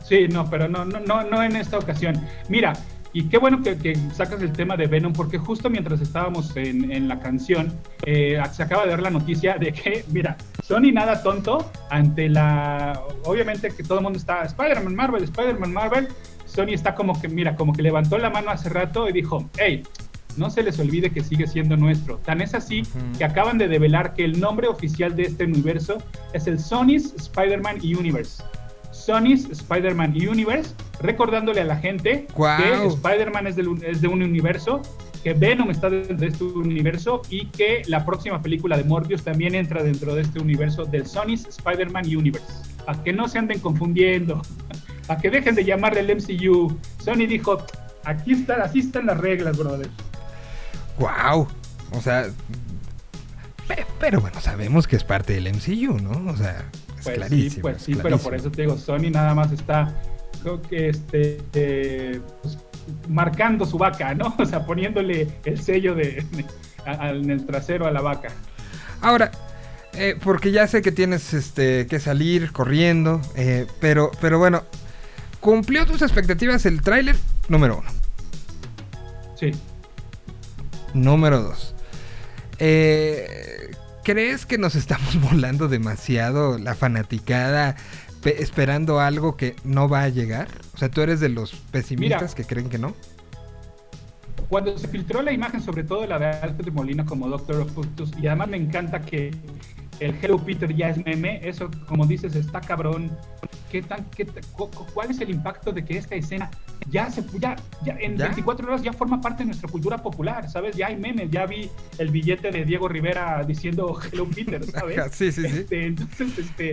Sí, no, pero no, no, no, no en esta ocasión. Mira, y qué bueno que, que sacas el tema de Venom, porque justo mientras estábamos en, en la canción, eh, se acaba de dar la noticia de que, mira, Sony nada tonto ante la. Obviamente que todo el mundo está Spider-Man Marvel, Spider-Man Marvel. Sony está como que, mira, como que levantó la mano hace rato y dijo, hey, no se les olvide que sigue siendo nuestro. Tan es así que acaban de develar que el nombre oficial de este universo es el Sony's Spider-Man Universe. Sony's Spider-Man Universe, recordándole a la gente Guau. que Spider-Man es, de un universo, que Venom está dentro de este universo y que la próxima película de Morbius también entra dentro de este universo del Sony's Spider-Man Universe. Para que no se anden confundiendo, para que dejen de llamarle el MCU. Sony dijo, aquí están, así están las reglas, brother. ¡Wow! O sea. pe- Pero bueno, sabemos que es parte del MCU, ¿no? O sea, es Pues clarísimo. sí, pues es sí, pero por eso te digo, Sony nada más está, creo que este, eh, pues, marcando su vaca, ¿no? O sea, poniéndole el sello de, de- a- a- en el trasero a la vaca. Ahora, eh, porque ya sé que tienes este que salir corriendo, eh, pero, pero bueno, ¿cumplió tus expectativas el tráiler? Número uno. Sí. Número dos. Eh, ¿Crees que nos estamos volando demasiado la fanaticada pe- esperando algo que no va a llegar? O sea, tú eres de los pesimistas Mira. que creen que no. Cuando se filtró la imagen, sobre todo la de Alfred Molina como Doctor Octopus, y además me encanta que el Hello Peter ya es meme, eso como dices está cabrón. ¿Qué tan, qué ¿Cuál es el impacto de que esta escena ya se ya, ya en ¿Ya? 24 horas ya forma parte de nuestra cultura popular, ¿sabes? Ya hay memes, ya vi el billete de Diego Rivera diciendo Hello Peter, ¿sabes? Sí, sí, sí. Este, entonces, este,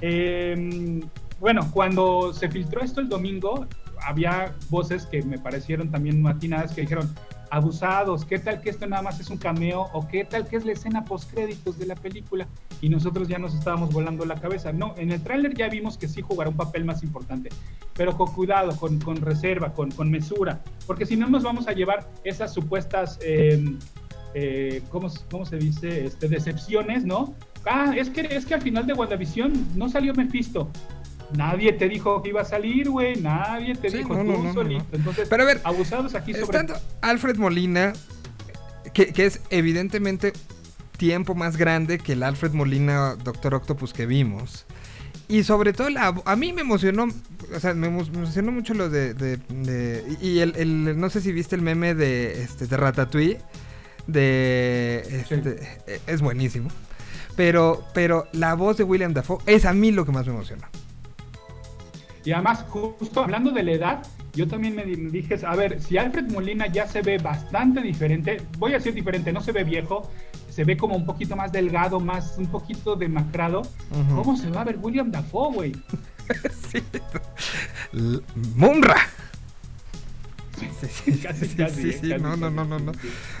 eh, bueno, cuando se filtró esto el domingo, había voces que me parecieron también matinadas que dijeron, abusados, ¿qué tal que esto nada más es un cameo? ¿O qué tal que es la escena post-créditos de la película? Y nosotros ya nos estábamos volando la cabeza. No, en el tráiler ya vimos que sí jugará un papel más importante, pero con cuidado, con, con reserva, con, con mesura, porque si no nos vamos a llevar esas supuestas... eh, eh, ¿cómo, cómo se dice? Este, decepciones, ¿no? Ah, es que, es que al final de WandaVision no salió Mephisto. Nadie te dijo que iba a salir, güey. Nadie te Sí, dijo no, tú no, solito. Entonces, Pero a ver, abusados aquí sobre... Estando Alfred Molina, que, que es evidentemente tiempo más grande que el Alfred Molina Doctor Octopus que vimos. Y sobre todo, la, a mí me emocionó, o sea, me emo- me emocionó mucho lo de... de- de- y el, el- no sé si viste el meme de, este, de Ratatouille, de... Este, eh, Es buenísimo. Pero, pero la voz de William Dafoe es a mí lo que más me emocionó. Y además, justo hablando de la edad, yo también me, di- me dije, a ver, si Alfred Molina ya se ve bastante diferente, voy a decir diferente, no se ve viejo, se ve como un poquito más delgado, más un poquito demacrado. ¿cómo se va a ver William Dafoe, güey? sí. Munra. Sí, sí, Casi, sí, casi, sí, eh, no, no, no.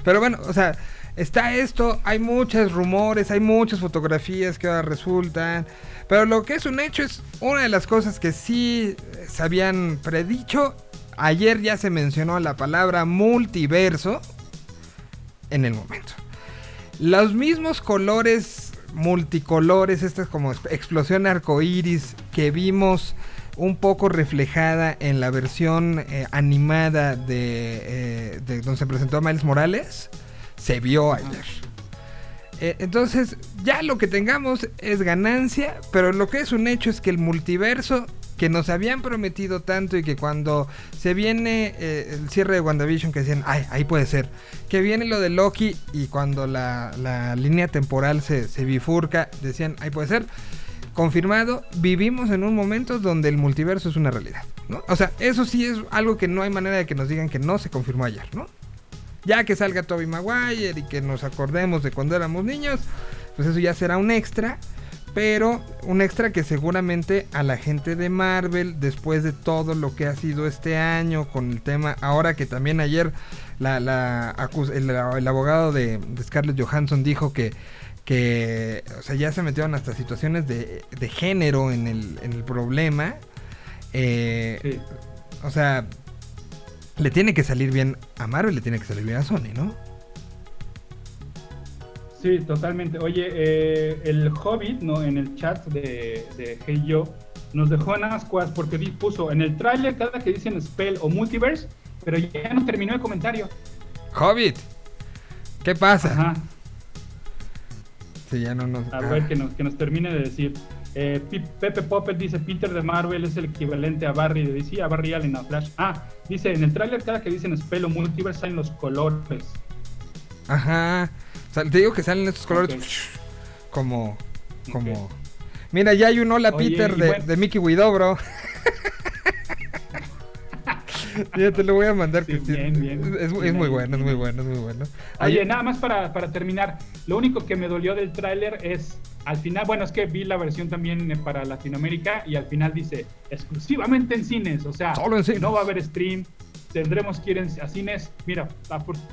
Pero bueno, o sea, está esto, hay muchos rumores, hay muchas fotografías que ahora resultan. Pero lo que es un hecho es una de las cosas que sí eh, se habían predicho. Ayer ya se mencionó la palabra multiverso en el momento. Los mismos colores multicolores, esta es como exp- explosión arcoíris que vimos un poco reflejada en la versión eh, animada de, eh, de donde se presentó Miles Morales, se vio ayer. Eh, entonces, ya lo que tengamos es ganancia, pero lo que es un hecho es que el multiverso que nos habían prometido tanto y que cuando se viene eh, el cierre de WandaVision que decían, ay, ahí puede ser, que viene lo de Loki y cuando la, la línea temporal se, se bifurca, decían, ahí puede ser, confirmado, vivimos en un momento donde el multiverso es una realidad, ¿no? O sea, eso sí es algo que no hay manera de que nos digan que no se confirmó ayer, ¿no? Ya que salga Toby Maguire y que nos acordemos de cuando éramos niños, pues eso ya será un extra. Pero un extra que seguramente a la gente de Marvel, después de todo lo que ha sido este año, con el tema, ahora que también ayer la, la acus- el, el abogado de, de Scarlett Johansson dijo que, que o sea, ya se metieron hasta situaciones de, de género en el, en el problema. Eh, Sí. O sea, le tiene que salir bien a Marvel, le tiene que salir bien a Sony, ¿no? Sí, totalmente. Oye, eh, el Hobbit, ¿no? En el chat de, de Hey Yo, nos dejó en ascuas porque puso en el tráiler cada que dicen Spell o Multiverse, pero ya no terminó el comentario. Hobbit, ¿qué pasa? Ajá. Sí, ya no nos. A ah. ver, que nos, que nos termine de decir. Eh, Pepe Poppet dice Peter de Marvel es el equivalente a Barry de DC, a Barry Allen, a Flash. Ah, dice, en el tráiler cada que dicen Spell o Multiverse salen los colores. Ajá. O sea, te digo que salen estos colores como. como. Mira, ya hay un hola Oye, Peter de, bueno- de Mickey Widow, bro. ya te lo voy a mandar, Sí, bien, bien. Es, es Bien muy ahí, bueno, es muy bueno, es muy bueno. Oye, Ay, nada más para, para terminar, lo único que me dolió del tráiler es, al final, bueno, es que vi la versión también eh, para Latinoamérica y al final dice, exclusivamente en cines, o sea, Solo en cines. no va a haber stream, tendremos que ir a cines, mira,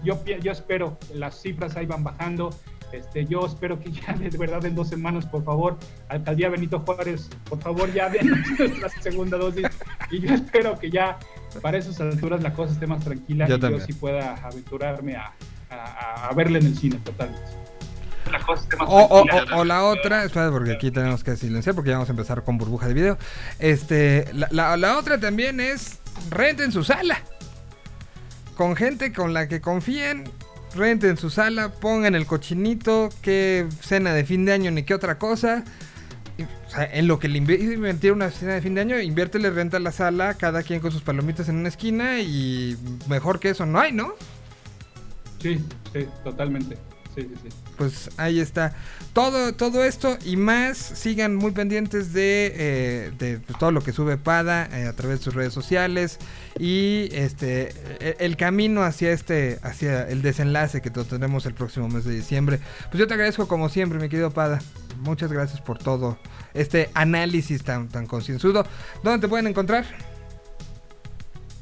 yo, yo espero, las cifras ahí van bajando, este, yo espero que ya de verdad en dos semanas, por favor, Alcaldía Benito Juárez, por favor ya den la segunda dosis y yo espero que ya para esas alturas la cosa esté más tranquila Yo y también. yo sí pueda aventurarme a, a, a verla en el cine totalmente. La cosa esté más O, o- o la otra, espera, porque aquí tenemos que silenciar porque ya vamos a empezar con burbuja de video. Este, la, la- la otra también es renten su sala. Con gente con la que confíen, renten su sala, pongan el cochinito, que cena de fin de año ni qué otra cosa. O sea, en lo que le invertir una cena de fin de año, inviértele renta la sala, cada quien con sus palomitas en una esquina y mejor que eso no hay, ¿no? Sí, sí, totalmente. Sí, sí, sí. Pues ahí está. Todo, todo esto y más, sigan muy pendientes de, eh, de, todo lo que sube Pada eh, a través de sus redes sociales y este e- el camino hacia este, hacia el desenlace que tendremos el próximo mes de diciembre. Pues yo te agradezco como siempre, mi querido Pada. Muchas gracias por todo este análisis tan, tan concienzudo. ¿Dónde te pueden encontrar?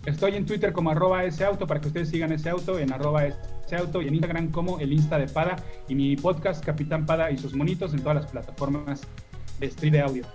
Estoy en Twitter como arroba ese para que ustedes sigan ese auto, en arroba ese auto y en Instagram como el Insta de Pada y mi podcast Capitán Pada y sus monitos en todas las plataformas de stream de audio.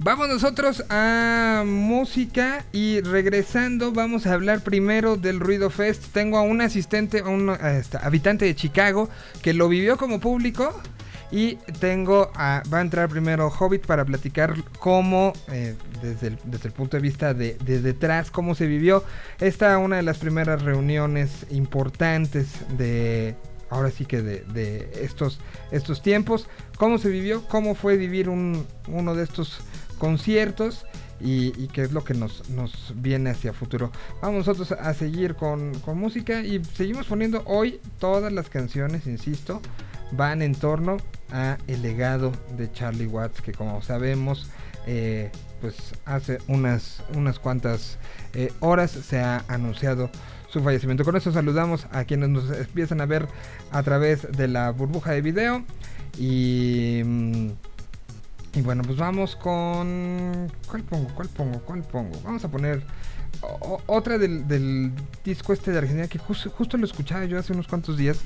Vamos nosotros a música y regresando vamos a hablar primero del Ruido Fest. Tengo a un asistente, a un este, habitante de Chicago que lo vivió como público y tengo a, va a entrar primero Hobbit para platicar cómo, eh, desde, el, desde el punto de vista de, de detrás, cómo se vivió. Esta una de las primeras reuniones importantes de, ahora sí que de, de estos, estos tiempos. ¿Cómo se vivió? ¿Cómo fue vivir un, uno de estos conciertos? Y, y qué es lo que nos, nos viene hacia futuro. Vamos nosotros a seguir con, con música y seguimos poniendo hoy todas las canciones, insisto, van en torno a el legado de Charlie Watts, que como sabemos, eh, pues hace unas, unas cuantas eh, horas se ha anunciado su fallecimiento. Con eso saludamos a quienes nos empiezan a ver a través de la burbuja de video. Y, mm, y bueno, pues vamos con... ¿Cuál pongo? ¿Cuál pongo? ¿Cuál pongo? Vamos a poner otra del, del disco este de Argentina que jus- justo lo escuchaba yo hace unos cuantos días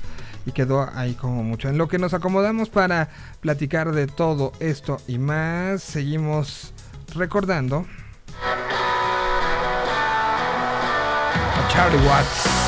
y quedó ahí como mucho. En lo que nos acomodamos para platicar de todo esto y más, seguimos recordando a Charlie Watts.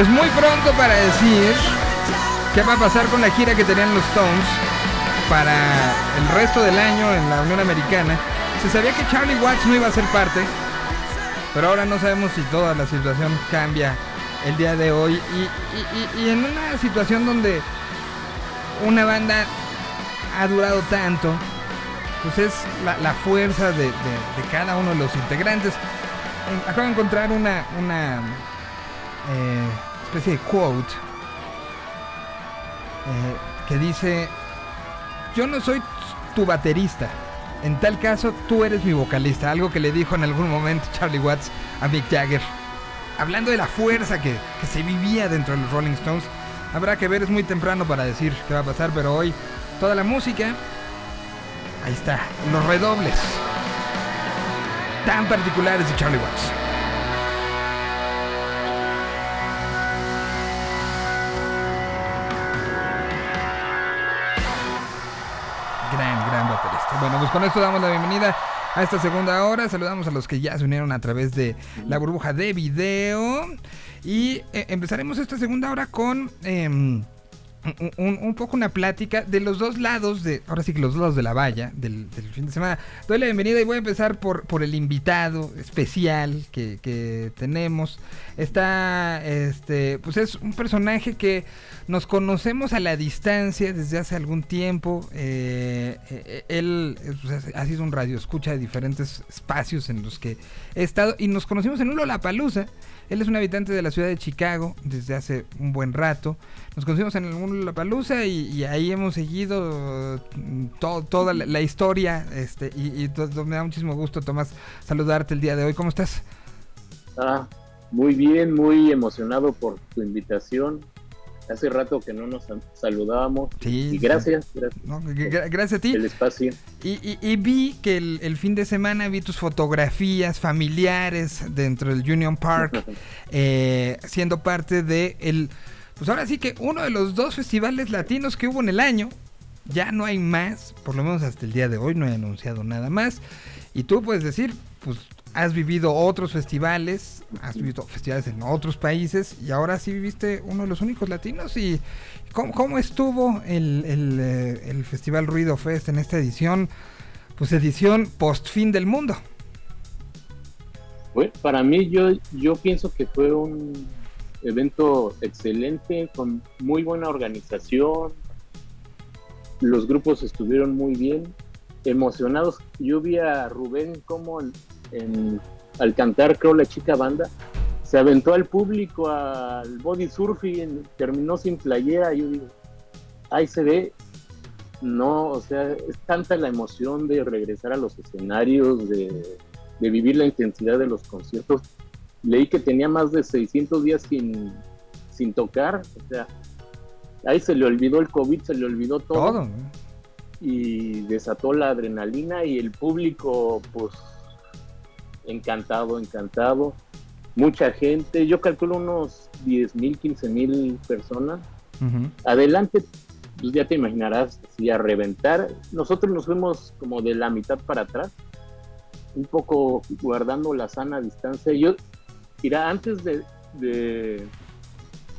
Es muy pronto para decir qué va a pasar con la gira que tenían los Stones para el resto del año en la Unión Americana. Se sabía que Charlie Watts no iba a ser parte, pero ahora no sabemos si toda la situación cambia el día de hoy. Y, en una situación donde una banda ha durado tanto, pues es la, fuerza de, cada uno de los integrantes. Acabo de encontrar una, una eh, especie de quote eh, que dice, yo no soy tu baterista, en tal caso tú eres mi vocalista, algo que le dijo en algún momento Charlie Watts a Mick Jagger. Hablando de la fuerza que, que se vivía dentro de los Rolling Stones, habrá que ver, es muy temprano para decir qué va a pasar, pero hoy toda la música, ahí está, los redobles tan particulares de Charlie Watts. Pues con esto damos la bienvenida a esta segunda hora. Saludamos a los que ya se unieron a través de la burbuja de video. Y eh, empezaremos esta segunda hora con em, un, poco una plática de los dos lados, de ahora sí que los dos lados de la valla del, fin de semana. Doy la bienvenida y voy a empezar por, por el invitado especial que, que tenemos. Está, este, pues es un personaje que nos conocemos a la distancia desde hace algún tiempo. eh, eh, él eh, pues, ha sido un radio escucha de diferentes espacios en los que he estado y nos conocimos en un Lollapalooza. Él es un habitante de la ciudad de Chicago desde hace un buen rato. Nos conocimos en un Lollapalooza y, y ahí hemos seguido mm, to- toda la, la historia. Este, y, y me da muchísimo gusto, Tomás, saludarte el día de hoy. ¿Cómo estás? Ah, muy bien, muy emocionado por tu invitación. Hace rato que no nos sal- saludábamos. Sí, y gracias, gracias No, gracias a ti. el espacio. Y, y- y vi que el, el fin de semana vi tus fotografías familiares dentro del Union Park, eh, siendo parte de el, pues ahora sí que uno de los dos festivales latinos que hubo en el año. Ya no hay más, por lo menos hasta el día de hoy no he anunciado nada más. Y tú puedes decir, pues has vivido otros festivales, has vivido festivales en otros países y ahora sí viviste uno de los únicos latinos. ¿Y cómo, cómo estuvo el, el, eh, Festival Ruido Fest en esta edición? Pues edición post fin del mundo. Bueno, para mí yo, yo pienso que fue un evento excelente, con muy buena organización. Los grupos estuvieron muy bien, emocionados. Yo vi a Rubén como en- al cantar, creo, la chica banda, se aventó al público al body surfing, terminó sin playera. Yo digo, ahí se ve, no, o sea, es tanta la emoción de regresar a los escenarios, de, de vivir la intensidad de los conciertos. Leí que tenía más de 600 días sin, sin tocar, o sea, ahí se le olvidó el COVID, se le olvidó todo, y desató la adrenalina y el público, pues, encantado, encantado. Mucha gente, yo calculo unos 10 mil, 15 mil personas adelante, pues ya te imaginarás, si a reventar. Nosotros nos fuimos como de la mitad para atrás, un poco guardando la sana distancia. Yo, mira, antes de, de,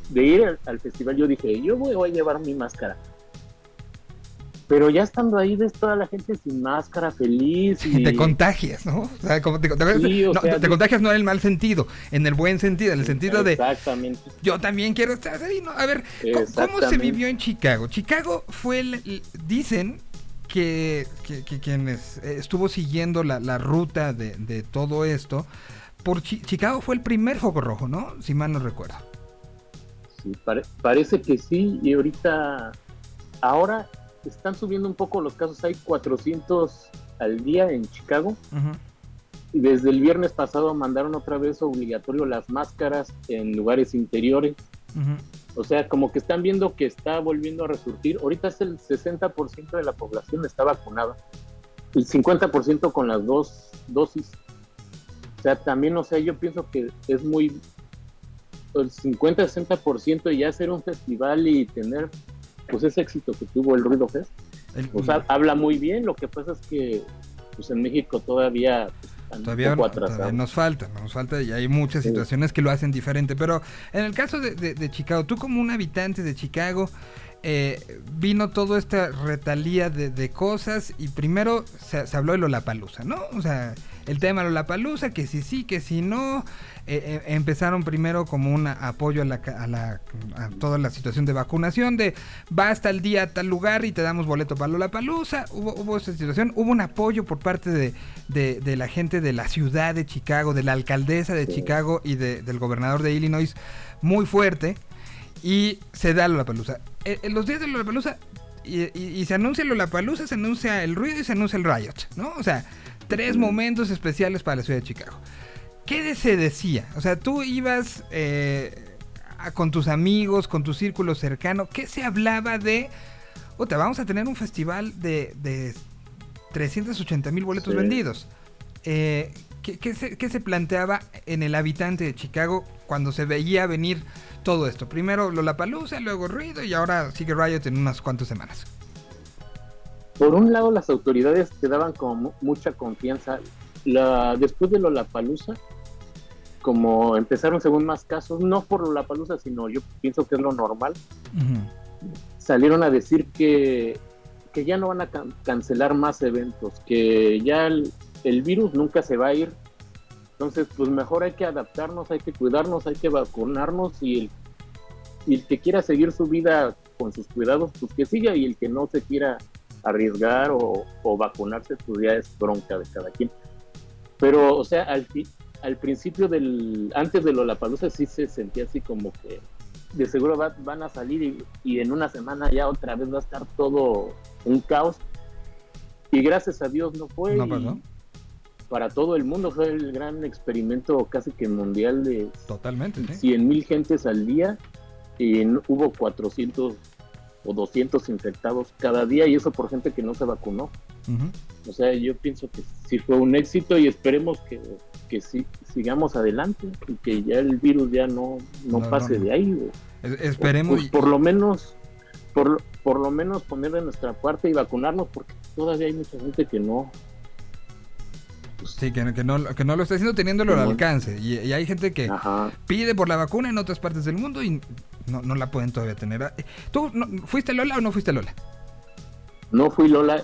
de ir al, al festival, yo dije, yo voy, voy a llevar mi máscara. Pero ya estando ahí, ves toda la gente sin máscara, feliz. Y, Te contagias, ¿no? O sea, como te, Sí, o no, sea, te- contagias no en el mal sentido, en el buen sentido, en el sentido de Exactamente. yo también quiero estar ahí, ¿no? A ver, ¿cómo- ¿cómo se vivió en Chicago? Chicago fue, el, dicen que, que, que quienes estuvo siguiendo la, la ruta de, de todo esto, por Chi- Chicago fue el primer foco rojo, ¿no? Si mal no recuerdo. Sí, pare- parece que sí, y ahorita, ahora están subiendo un poco los casos, hay 400 al día en Chicago, y desde el viernes pasado mandaron otra vez obligatorio las máscaras en lugares interiores, o sea, como que están viendo que está volviendo a resurgir, ahorita es el 60% de la población está vacunada, el 50% con las dos dosis, o sea, también, o sea, yo pienso que es muy el 50-60% y ya hacer un festival y tener pues ese éxito que tuvo el Ruido Fest. El- O sea, habla muy bien, lo que pasa es que pues en México todavía pues, Todavía, todavía nos falta, nos falta y hay muchas situaciones que lo hacen diferente. Pero en el caso de, de- de Chicago, tú como un habitante de Chicago, eh, vino toda esta retalía de, de cosas y primero se, se habló de Lollapalooza, ¿no? O sea, el tema Lollapalooza, que si sí, que si no. Eh, eh, empezaron primero como un apoyo a, la, a, la- a toda la situación de vacunación, de va hasta el día a tal lugar y te damos boleto para Lollapalooza. Hubo, hubo esa situación, hubo un apoyo por parte de, de- de la gente de la ciudad de Chicago, de la alcaldesa de. Chicago y de- del gobernador de Illinois muy fuerte y se da Lollapalooza. En, en los días de Lollapalooza y, y, y se anuncia Lollapalooza, se anuncia el ruido y se anuncia el riot, ¿no? O sea, tres momentos especiales para la ciudad de Chicago. ¿Qué se decía? O sea, tú ibas eh, con tus amigos, con tu círculo cercano, ¿qué se hablaba de... Otra, vamos a tener un festival de, de 380 mil boletos Sí. vendidos. Eh, ¿qué, qué se, qué se planteaba en el habitante de Chicago cuando se veía venir todo esto? Primero Lollapalooza, luego ruido y ahora sigue Riot en unas cuantas semanas. Por un lado, las autoridades te daban como mu- mucha confianza. La, después de Lollapalooza, como empezaron según más casos, no por Lollapalooza, sino yo pienso que es lo normal, salieron a decir que, que ya no van a can- cancelar más eventos, que ya el, el virus nunca se va a ir. Entonces, pues mejor hay que adaptarnos, hay que cuidarnos, hay que vacunarnos y el, y el que quiera seguir su vida con sus cuidados, pues que siga y el que no se quiera arriesgar o, o vacunarse, pues ya es bronca de cada quien. Pero, o sea, al, al principio del, antes de Lollapalooza sí se sentía así como que de seguro va- van a salir y, y en una semana ya otra vez va a estar todo un caos. Y gracias a Dios no fue. No. Para todo el mundo fue el gran experimento casi que mundial de Totalmente, sí. 100 mil gentes al día y hubo 400 o 200 infectados cada día y eso por gente que no se vacunó. Ujú. O sea, yo pienso que sí fue un éxito y esperemos que, que sí, sigamos adelante y que ya el virus ya no, no, No, pase no, de ahí. o- Esperemos. pues por lo menos, por, por lo menos poner de nuestra parte y vacunarnos porque todavía hay mucha gente que no. Sí, que, que no, que no lo está haciendo teniéndolo al alcance. Y, y hay gente que Ajá. pide por la vacuna en otras partes del mundo y no, no la pueden todavía tener. Ah, ¿Tú no- fuiste Lola o no fuiste Lola? No fui Lola.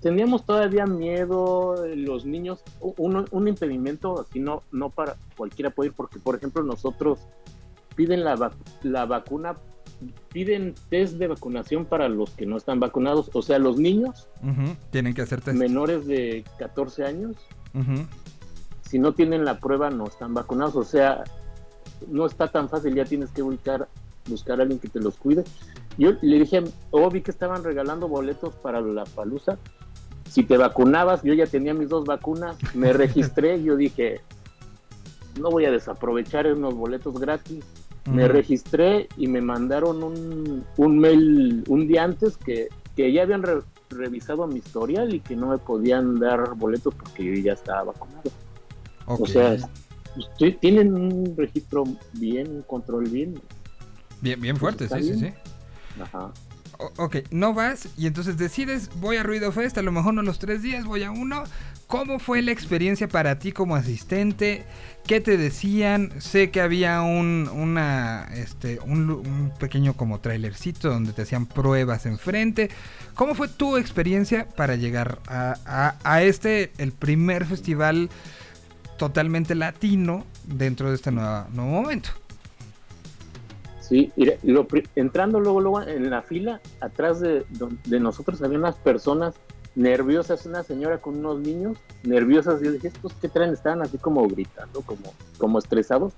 Teníamos todavía miedo, los niños, un, un impedimento así no, no para cualquiera puede ir, porque por ejemplo nosotros piden la, vac- la vacuna, piden test de vacunación para los que no están vacunados, o sea, los niños Tienen que hacer test. menores de 14 años, si no tienen la prueba no están vacunados, o sea, no está tan fácil, ya tienes que buscar, buscar a alguien que te los cuide. Yo le dije, oh, vi que estaban regalando boletos para la palusa. Si te vacunabas, yo ya tenía mis dos vacunas, me registré, yo dije, no voy a desaprovechar unos boletos gratis. Me registré y me mandaron un, un mail un día antes que, que ya habían re- revisado mi historial y que no me podían dar boletos porque yo ya estaba vacunado. O sea, sí, tienen un registro bien, un control bien. bien, bien fuerte, sí, sí, sí. Ajá. Ok, no vas y entonces decides, voy a Ruido Fest, a lo mejor no los tres días, voy a uno. ¿Cómo fue la experiencia para ti como asistente? ¿Qué te decían? Sé que había un, una, este, un, pequeño como trailercito donde te hacían pruebas enfrente. ¿Cómo fue tu experiencia para llegar a, a- este, el primer festival totalmente latino dentro de este nuevo momento? Sí, entrando luego, luego en la fila, atrás de, nosotros había unas personas nerviosas, una señora con unos niños nerviosas. Yo dije, ¿estos qué traen? Estaban así como gritando, como, como estresados.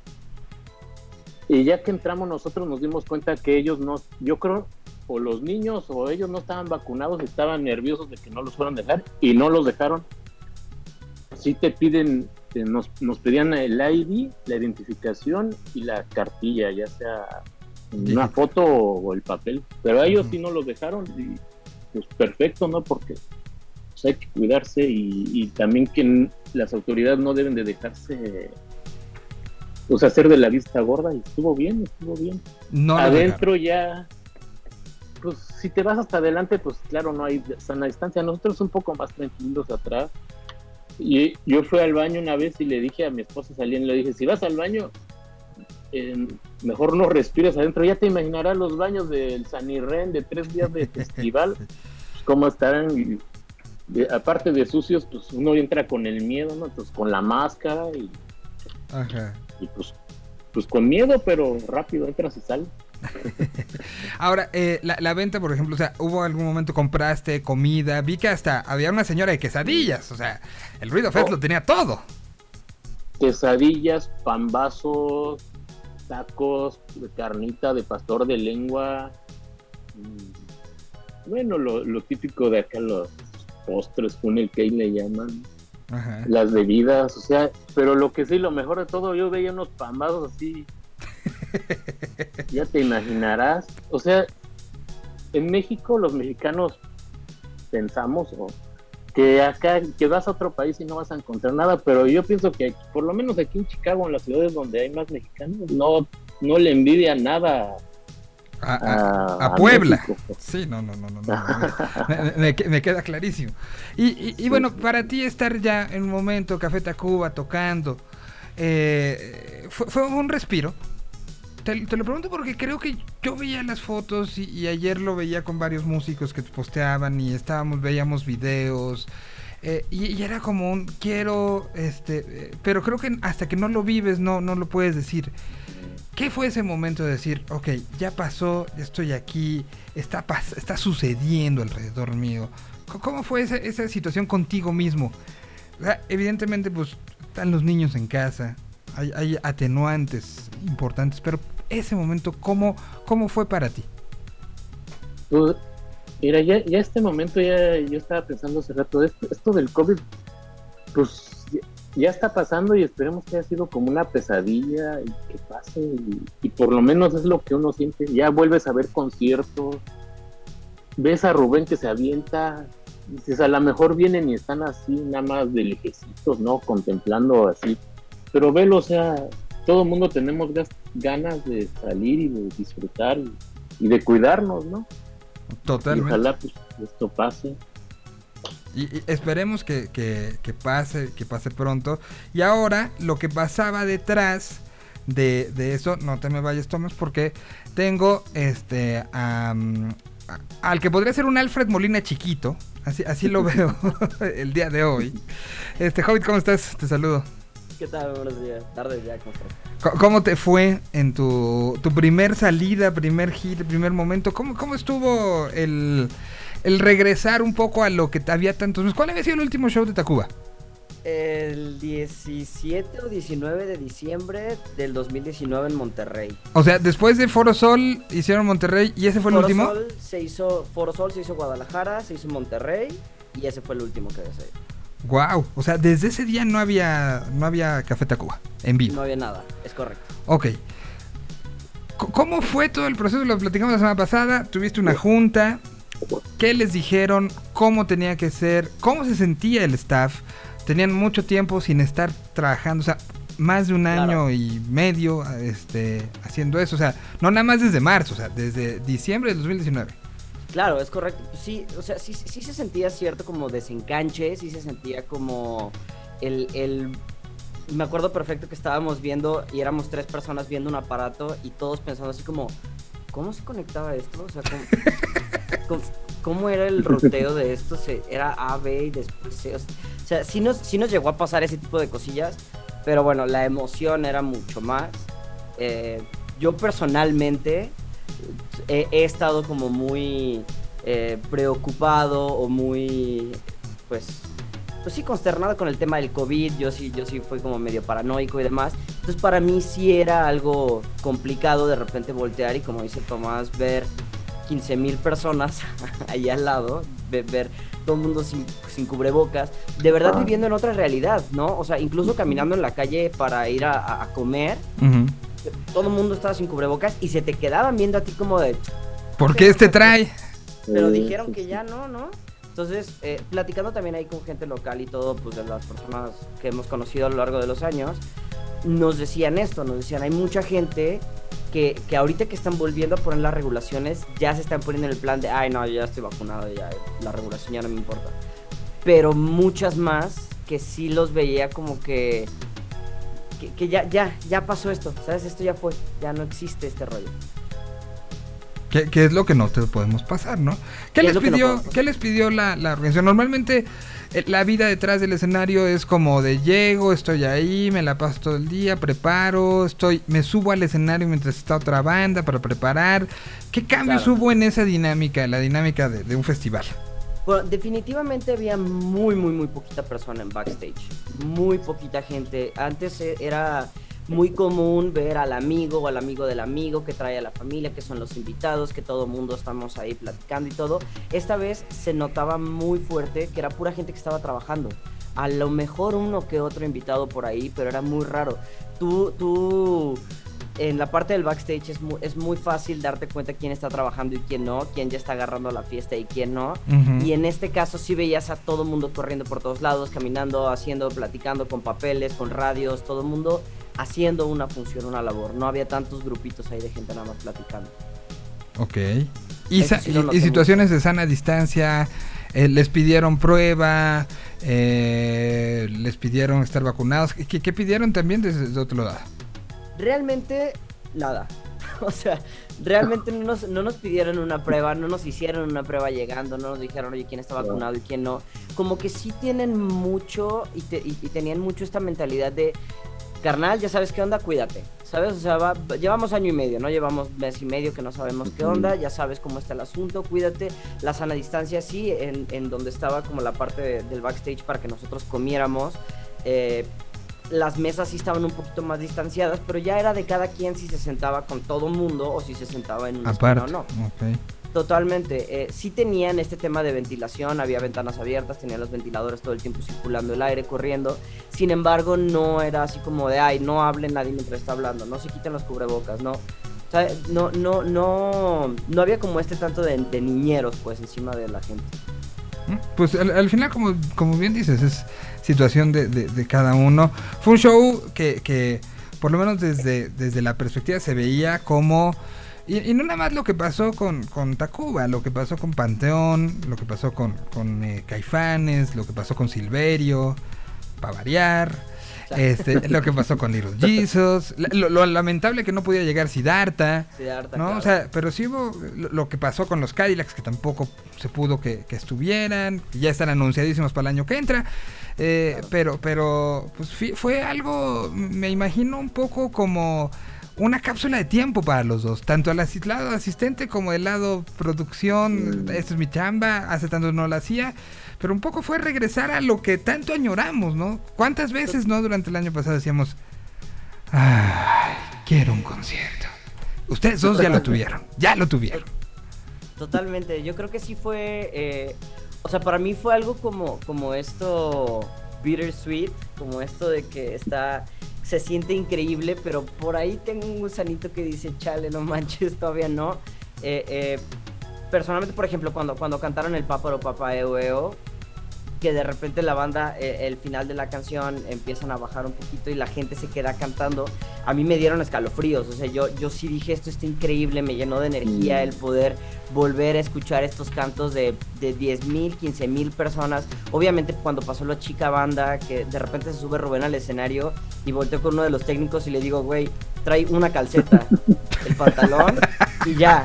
Y ya que entramos nosotros nos dimos cuenta que ellos no, yo creo, o los niños o ellos no estaban vacunados, estaban nerviosos de que no los fueran a dejar y no los dejaron. Sí te piden, nos, nos pedían el ID, la identificación y la cartilla, ya sea una foto o el papel. Pero a ellos sí no los dejaron y pues perfecto, ¿no? Porque pues, hay que cuidarse y, y también que las autoridades no deben de dejarse pues hacer de la vista gorda y estuvo bien, estuvo bien. No Adentro ya, pues si te vas hasta adelante, pues claro, no hay sana distancia. Nosotros un poco más tranquilos atrás, Y yo fui al baño una vez y le dije a mi esposa saliendo, le dije, si vas al baño, eh, mejor no respires adentro. Ya te imaginarás los baños del San Irren de tres días de festival, pues, cómo estarán. y- de- aparte de sucios, pues uno entra con el miedo, ¿no? Pues con la máscara y, Ajá. y, pues, pues con miedo, pero rápido entras y sales. Ahora, eh, la, la venta, por ejemplo, o sea, hubo algún momento compraste comida, vi que hasta había una señora de quesadillas, o sea, el Ruido Fest Oh. lo tenía todo. quesadillas, pambazos, tacos, de carnita de pastor de lengua. mm, Bueno, lo, lo típico de acá, los postres, funnel cake le llaman, Ajá. las bebidas, o sea, pero lo que sí, lo mejor de todo, yo veía unos pambazos así. ya te imaginarás. O sea, en México los mexicanos pensamos o que acá que vas a otro país y no vas a encontrar nada, pero yo pienso que por lo menos aquí en Chicago, en las ciudades donde hay más mexicanos, no, no le envidia nada A, a- a, a Puebla. México. Sí, no, no, no, no. no, Me, me- me queda clarísimo. Y, y- y bueno, para ti estar ya en un momento, Café Tacuba, tocando, eh, fue, fue un respiro. Te, lo pregunto porque creo que yo veía las fotos y, ayer lo veía con varios músicos que posteaban y estábamos, veíamos videos. eh, y, era como un quiero, este, eh, pero creo que hasta que no lo vives no, no lo puedes decir. ¿Qué fue ese momento de decir, ok, ya pasó, estoy aquí, está, pas- está sucediendo alrededor mío? ¿Cómo fue esa, esa situación contigo mismo? Evidentemente, pues, están los niños en casa, hay atenuantes importantes, pero ese momento, ¿cómo, cómo fue para ti? Pues, mira, ya, ya este momento, ya yo estaba pensando hace rato, esto, esto del COVID, pues ya, está pasando y esperemos que haya sido como una pesadilla y que pase. Y, y por lo menos es lo que uno siente. Ya vuelves a ver conciertos, ves a Rubén que se avienta, dices, a lo mejor vienen y están así, nada más de lejecitos, ¿no? Contemplando así. Pero velo, o sea, todo el mundo tenemos ganas de salir y de disfrutar y, y de cuidarnos, ¿no? Y Totalmente. ojalá pues esto pase. Y, y esperemos que, que- que pase, que pase pronto. Y ahora, lo que pasaba detrás de, de eso, no te me vayas, Thomas, porque tengo este a- al que podría ser un Alfred Molina chiquito. Así, así lo veo el día de hoy. Este, Hobbit, ¿cómo estás? Te saludo. ¿Qué tal? Buenos días. Tardes ya, ¿cómo estás? Co- ¿Cómo te fue en tu, tu primer salida, primer hit, primer momento? ¿Cómo, cómo estuvo el, el regresar un poco a lo que había tantos... ¿Cuál había sido el último show de Tacuba? El 17 o 19 de diciembre del 2019 en Monterrey. O sea, después de Foro Sol hicieron Monterrey y ese fue el Foro último. Sol se hizo, Foro Sol se hizo Guadalajara, se hizo Monterrey y ese fue el último que salido. Wow. O sea, desde ese día no había no había Café Tacuba en vivo. No había nada, es correcto. Ok. ¿Cómo fue todo el proceso? Lo platicamos la semana pasada. Tuviste una junta. ¿Qué les dijeron? ¿Cómo tenía que ser? ¿Cómo se sentía el staff? Tenían mucho tiempo sin estar trabajando. O sea, más de un Claro. año y medio este, haciendo eso. O sea, no nada más desde marzo, o sea, desde diciembre del 2019. Claro, es correcto. Sí, o sea, sí, sí se sentía cierto como desenganche, sí se sentía como el, el... Me acuerdo perfecto que estábamos viendo y éramos tres personas viendo un aparato y todos pensando así como, ¿cómo se conectaba esto? O sea, ¿cómo, cómo- era el ruteo de esto? Era A, B y después C. O sea, sí nos, sí nos llegó a pasar ese tipo de cosillas, pero bueno, la emoción era mucho más. Eh, yo personalmente he, he estado como muy eh, preocupado o muy, pues, pues sí, consternado con el tema del COVID. Yo sí, yo sí fui como medio paranoico y demás. Entonces para mí sí era algo complicado de repente voltear y como dice Tomás, ver 15 mil personas ahí al lado, ve- ver todo el mundo sin, sin cubrebocas, de verdad Ah. viviendo en otra realidad, ¿no? O sea, incluso caminando en la calle para ir a- a- comer, todo el mundo estaba sin cubrebocas y se te quedaban viendo a ti como de, ¿Por qué este trae? pero dijeron que ya no, ¿no? Entonces, eh, platicando también ahí con gente local y todo, pues de las personas que hemos conocido a lo largo de los años, nos decían esto, nos decían, hay mucha gente que, que ahorita que están volviendo a poner las regulaciones, ya se están poniendo en el plan de, ay, no, yo ya estoy vacunado, ya la regulación ya no me importa. Pero muchas más que sí los veía como que, que, que ya, ya, ya pasó esto, ¿sabes? Esto ya fue, ya no existe este rollo. ¿Qué, qué es lo que no te podemos pasar, no? ¿Qué, ¿Qué es les no pidió? ¿qué les pidió la, la organización? Normalmente eh, la vida detrás del escenario es como de llego, estoy ahí, me la paso todo el día, preparo, estoy, me subo al escenario mientras está otra banda para preparar. ¿Qué cambios Claro. hubo en esa dinámica, la dinámica de, de un festival? Bueno, definitivamente había muy, muy, muy poquita persona en backstage. Muy poquita gente. Antes eh, era muy común ver al amigo o al amigo del amigo que trae a la familia, que son los invitados, que todo mundo estamos ahí platicando y todo. Esta vez se notaba muy fuerte que era pura gente que estaba trabajando. A lo mejor uno que otro invitado por ahí, pero era muy raro. Tú, tú, en la parte del backstage es muy, es muy fácil darte cuenta quién está trabajando y quién no, quién ya está agarrando la fiesta y quién no. Ujú. Y en este caso sí veías a todo el mundo corriendo por todos lados, caminando, haciendo, platicando con papeles, con radios, todo el mundo haciendo una función, una labor. No había tantos grupitos ahí de gente nada más platicando. Ok. Y, sí y- situaciones de sana distancia, eh, les pidieron prueba, eh, les pidieron estar vacunados. ¿Qué, qué pidieron también desde, desde otro lado? Realmente nada. O sea, realmente no nos, no nos pidieron una prueba, no nos hicieron una prueba llegando, no nos dijeron, oye, quién está vacunado y quién no. Como que sí tienen mucho y, te- y- y tenían mucho esta mentalidad de, carnal, ya sabes qué onda, cuídate. ¿Sabes? O sea, va- llevamos año y medio, ¿no? Llevamos mes y medio que no sabemos qué onda, ya sabes cómo está el asunto, cuídate. La sana distancia, sí, en, en donde estaba como la parte de- del backstage para que nosotros comiéramos. eh, las mesas sí estaban un poquito más distanciadas, pero ya era de cada quien si se sentaba con todo mundo o si se sentaba en un Aparte. o no. ok. Totalmente. Eh, sí tenían este tema de ventilación, había ventanas abiertas, tenían los ventiladores todo el tiempo circulando el aire, corriendo. Sin embargo, no era así como de, ay, no hable nadie mientras está hablando, no se quiten los cubrebocas, no. O sea, no, no, no, no había como este tanto de, de niñeros, pues, encima de la gente. ¿Mm? Pues al, al final, como, como bien dices, es situación de, de- de cada uno. Fue un show que, que por lo menos desde, desde la perspectiva se veía como... Y, y no nada más lo que pasó con, con Tacuba, lo que pasó con Panteón, lo que pasó con, con eh, Caifanes, lo que pasó con Silverio, para variar, este, lo que pasó con Little Jesus, lo, lo lamentable que no podía llegar Siddhartha, ¿no? claro. O sea, pero sí hubo lo, lo que pasó con los Cadillacs, que tampoco se pudo que, que estuvieran, ya están anunciadísimos para el año que entra. Eh, Pero, pero, pues fue algo, me imagino un poco como una cápsula de tiempo para los dos, tanto al lado asistente como el lado producción, esto es mi chamba, hace tanto no lo hacía, pero un poco fue regresar a lo que tanto añoramos, ¿no? ¿Cuántas veces, no, durante el año pasado decíamos, ay, quiero un concierto? Ustedes dos ya lo tuvieron, ya lo tuvieron. Totalmente, yo creo que sí fue, eh, o sea, para mí fue algo como, como esto bittersweet, como esto de que está, se siente increíble, pero por ahí tengo un gusanito que dice, chale, no manches, todavía no. Eh, eh, personalmente, por ejemplo, cuando, cuando cantaron el Páparo Papá Eo que de repente la banda, eh, el final de la canción, empiezan a bajar un poquito y la gente se queda cantando. A mí me dieron escalofríos, o sea, yo, yo sí dije, esto está increíble, me llenó de energía el poder volver a escuchar estos cantos de, de 10 mil, 15 mil personas. Obviamente cuando pasó la chica banda, que de repente se sube Rubén al escenario y volteo con uno de los técnicos y le digo, güey, trae una calceta, el pantalón y ya.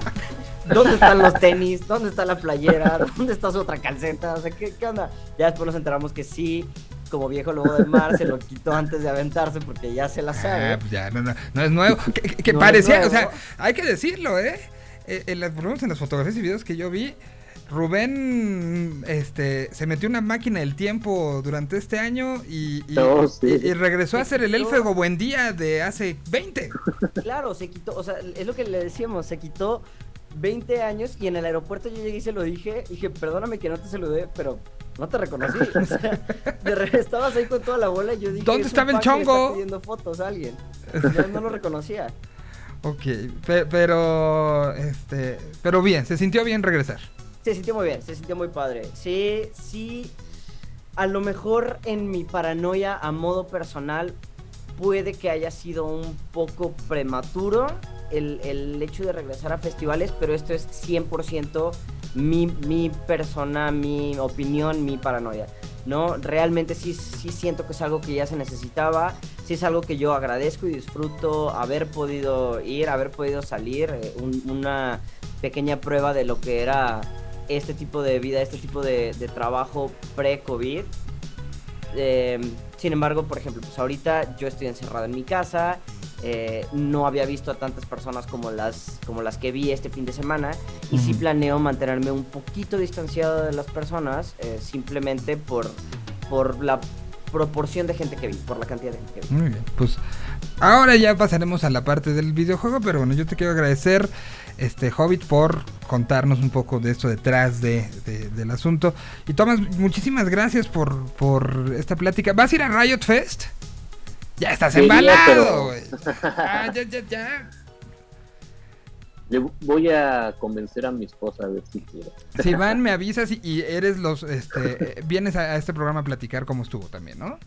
¿Dónde están los tenis? ¿Dónde está la playera? ¿Dónde está su otra calceta? O sea, ¿qué, qué onda? Ya después nos enteramos que sí, como viejo lobo del mar, se lo quitó antes de aventarse porque ya se la sabe. Ah, pues ya, no, no, no es nuevo. Que, que- que No es parecía, nuevo. o sea, hay que decirlo, ¿eh? Eh, en las, por lo menos en las fotografías y videos que yo vi, Rubén este, se metió una máquina del tiempo durante este año y, y- sí. y- y regresó a Se ser el elfego buen día de hace 20. Claro, se quitó, o sea, es lo que le decíamos, se quitó 20 años y en el aeropuerto yo llegué y se lo dije, dije, perdóname que no te saludé, pero no te reconocí. O sea, de estabas ahí con toda la bola y yo dije, ¿Dónde "Es un estaba el chongo?" pidiendo fotos a alguien. Yo no lo reconocía. Ok, pe- pero, este, pero bien, se sintió bien regresar. Se sintió muy bien, se sintió muy padre. Sí, sí. A lo mejor en mi paranoia a modo personal puede que haya sido un poco prematuro el, el hecho de regresar a festivales, pero esto es 100% mi, mi persona, mi opinión, mi paranoia. ¿no? Realmente sí, sí siento que es algo que ya se necesitaba, sí es algo que yo agradezco y disfruto haber podido ir, haber podido salir, eh, un- una pequeña prueba de lo que era este tipo de vida, este tipo de, de trabajo pre-COVID. Eh, sin embargo, por ejemplo, pues ahorita yo estoy encerrado en mi casa, eh, no había visto a tantas personas como las, como las que vi este fin de semana y sí planeo mantenerme un poquito distanciado de las personas eh, simplemente por, por la proporción de gente que vi, por la cantidad de gente que vi. Muy bien, pues ahora ya pasaremos a la parte del videojuego, pero bueno, yo te quiero agradecer, este Hobbit, por contarnos un poco de esto detrás de, de- del asunto. Y Tomás, muchísimas gracias por, por esta plática. ¿Vas a ir a Riot Fest? Ya estás embalado, pero- güey. Ah, ya, ya, ya. Le voy a convencer a mi esposa a ver si quiere. Si van, me avisas y, eres los, este, vienes a, a este programa a platicar cómo estuvo también, ¿no?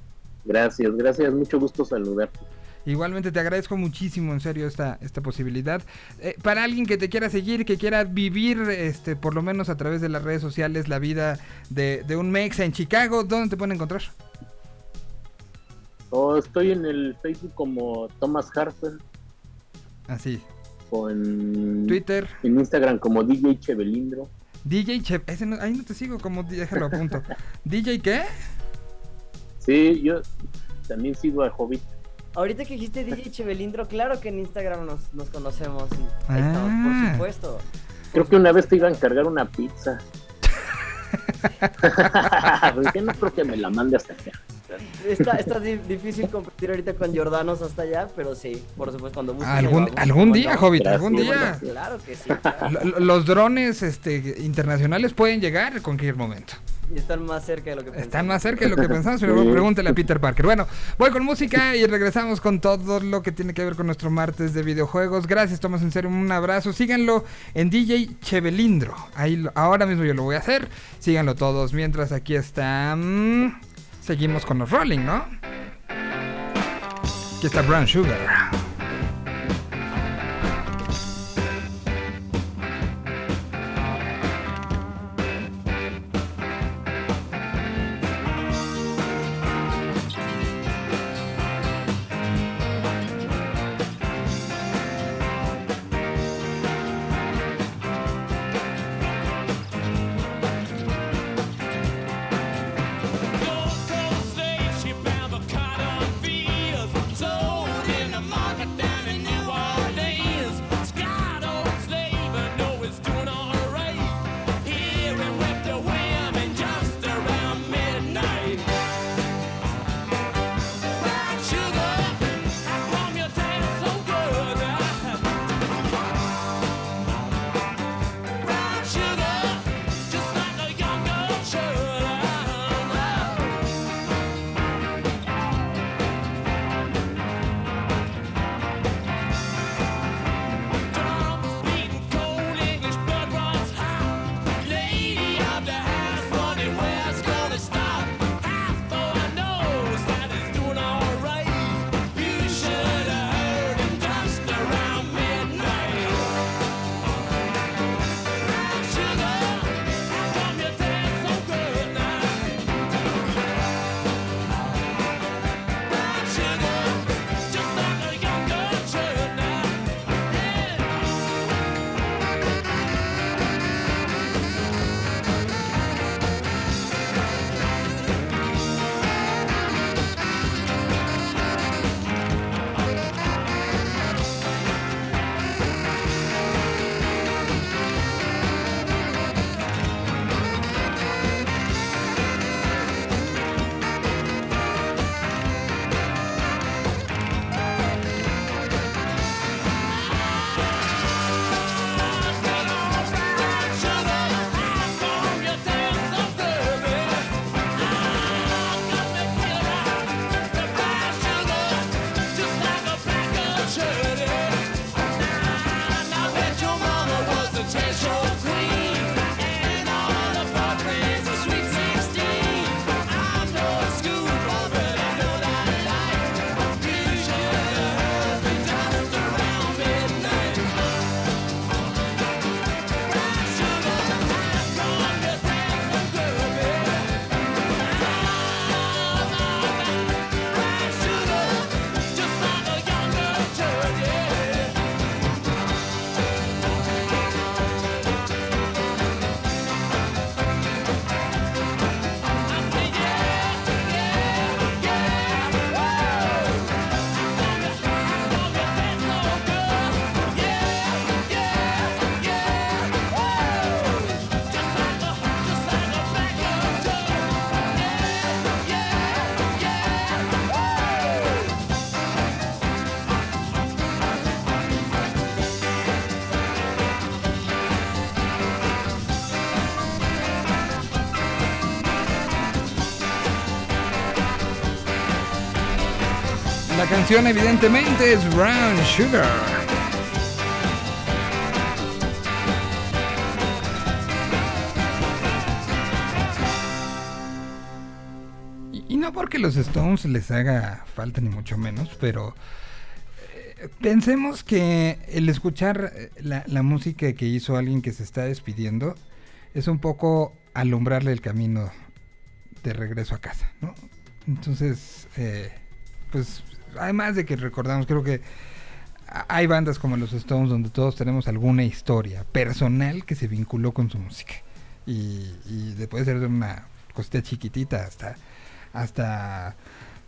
Gracias, gracias, mucho gusto saludarte. Igualmente te agradezco muchísimo, en serio, esta, esta posibilidad. Eh, para alguien que te quiera seguir, que quiera vivir, este, por lo menos a través de las redes sociales, la vida de, de un mexa en Chicago, ¿dónde te pueden encontrar? Oh, estoy en el Facebook como Thomas Harper Así, o en, Twitter, en Instagram como DJ Chevelindro. DJ Che, ese no- ahí no te sigo, como déjalo a punto. ¿DJ qué? Sí, yo también sigo a Hobbit. Ahorita que dijiste DJ Chevelindro, claro que en Instagram nos, nos conocemos. y ahí estamos, Ah. por supuesto. Creo que una vez te iba a encargar una pizza. Dije, no creo que me la mande hasta acá. Está, está di- difícil competir ahorita con Jordanos hasta allá, pero sí, por supuesto, cuando gustes. Algún, vamos, algún ¿cómo día, no? Hobbit, algún día. Claro que sí. claro. Los drones este, internacionales pueden llegar en cualquier momento. Y están más cerca de lo que Están pensamos. más cerca de lo que pensamos, pero pregúntale a Peter Parker. Bueno, voy con música y regresamos con todo lo que tiene que ver con nuestro martes de videojuegos. Gracias, Tomás, en serio, un abrazo. Síganlo en DJ Chevelindro. Ahí ahora mismo yo lo voy a hacer. Síganlo todos. Mientras aquí están. Seguimos con los Rolling, ¿no? Aquí está Brown Sugar. Evidentemente es Brown Sugar. Y, no porque los Stones les haga falta ni mucho menos, pero eh, pensemos que el escuchar eh, la, la música que hizo alguien que se está despidiendo es un poco alumbrarle el camino de regreso a casa, ¿no? Entonces, eh, pues, además de que recordamos, creo que hay bandas como los Stones donde todos tenemos alguna historia personal que se vinculó con su música. Y, y de- puede ser de una cosita chiquitita hasta, hasta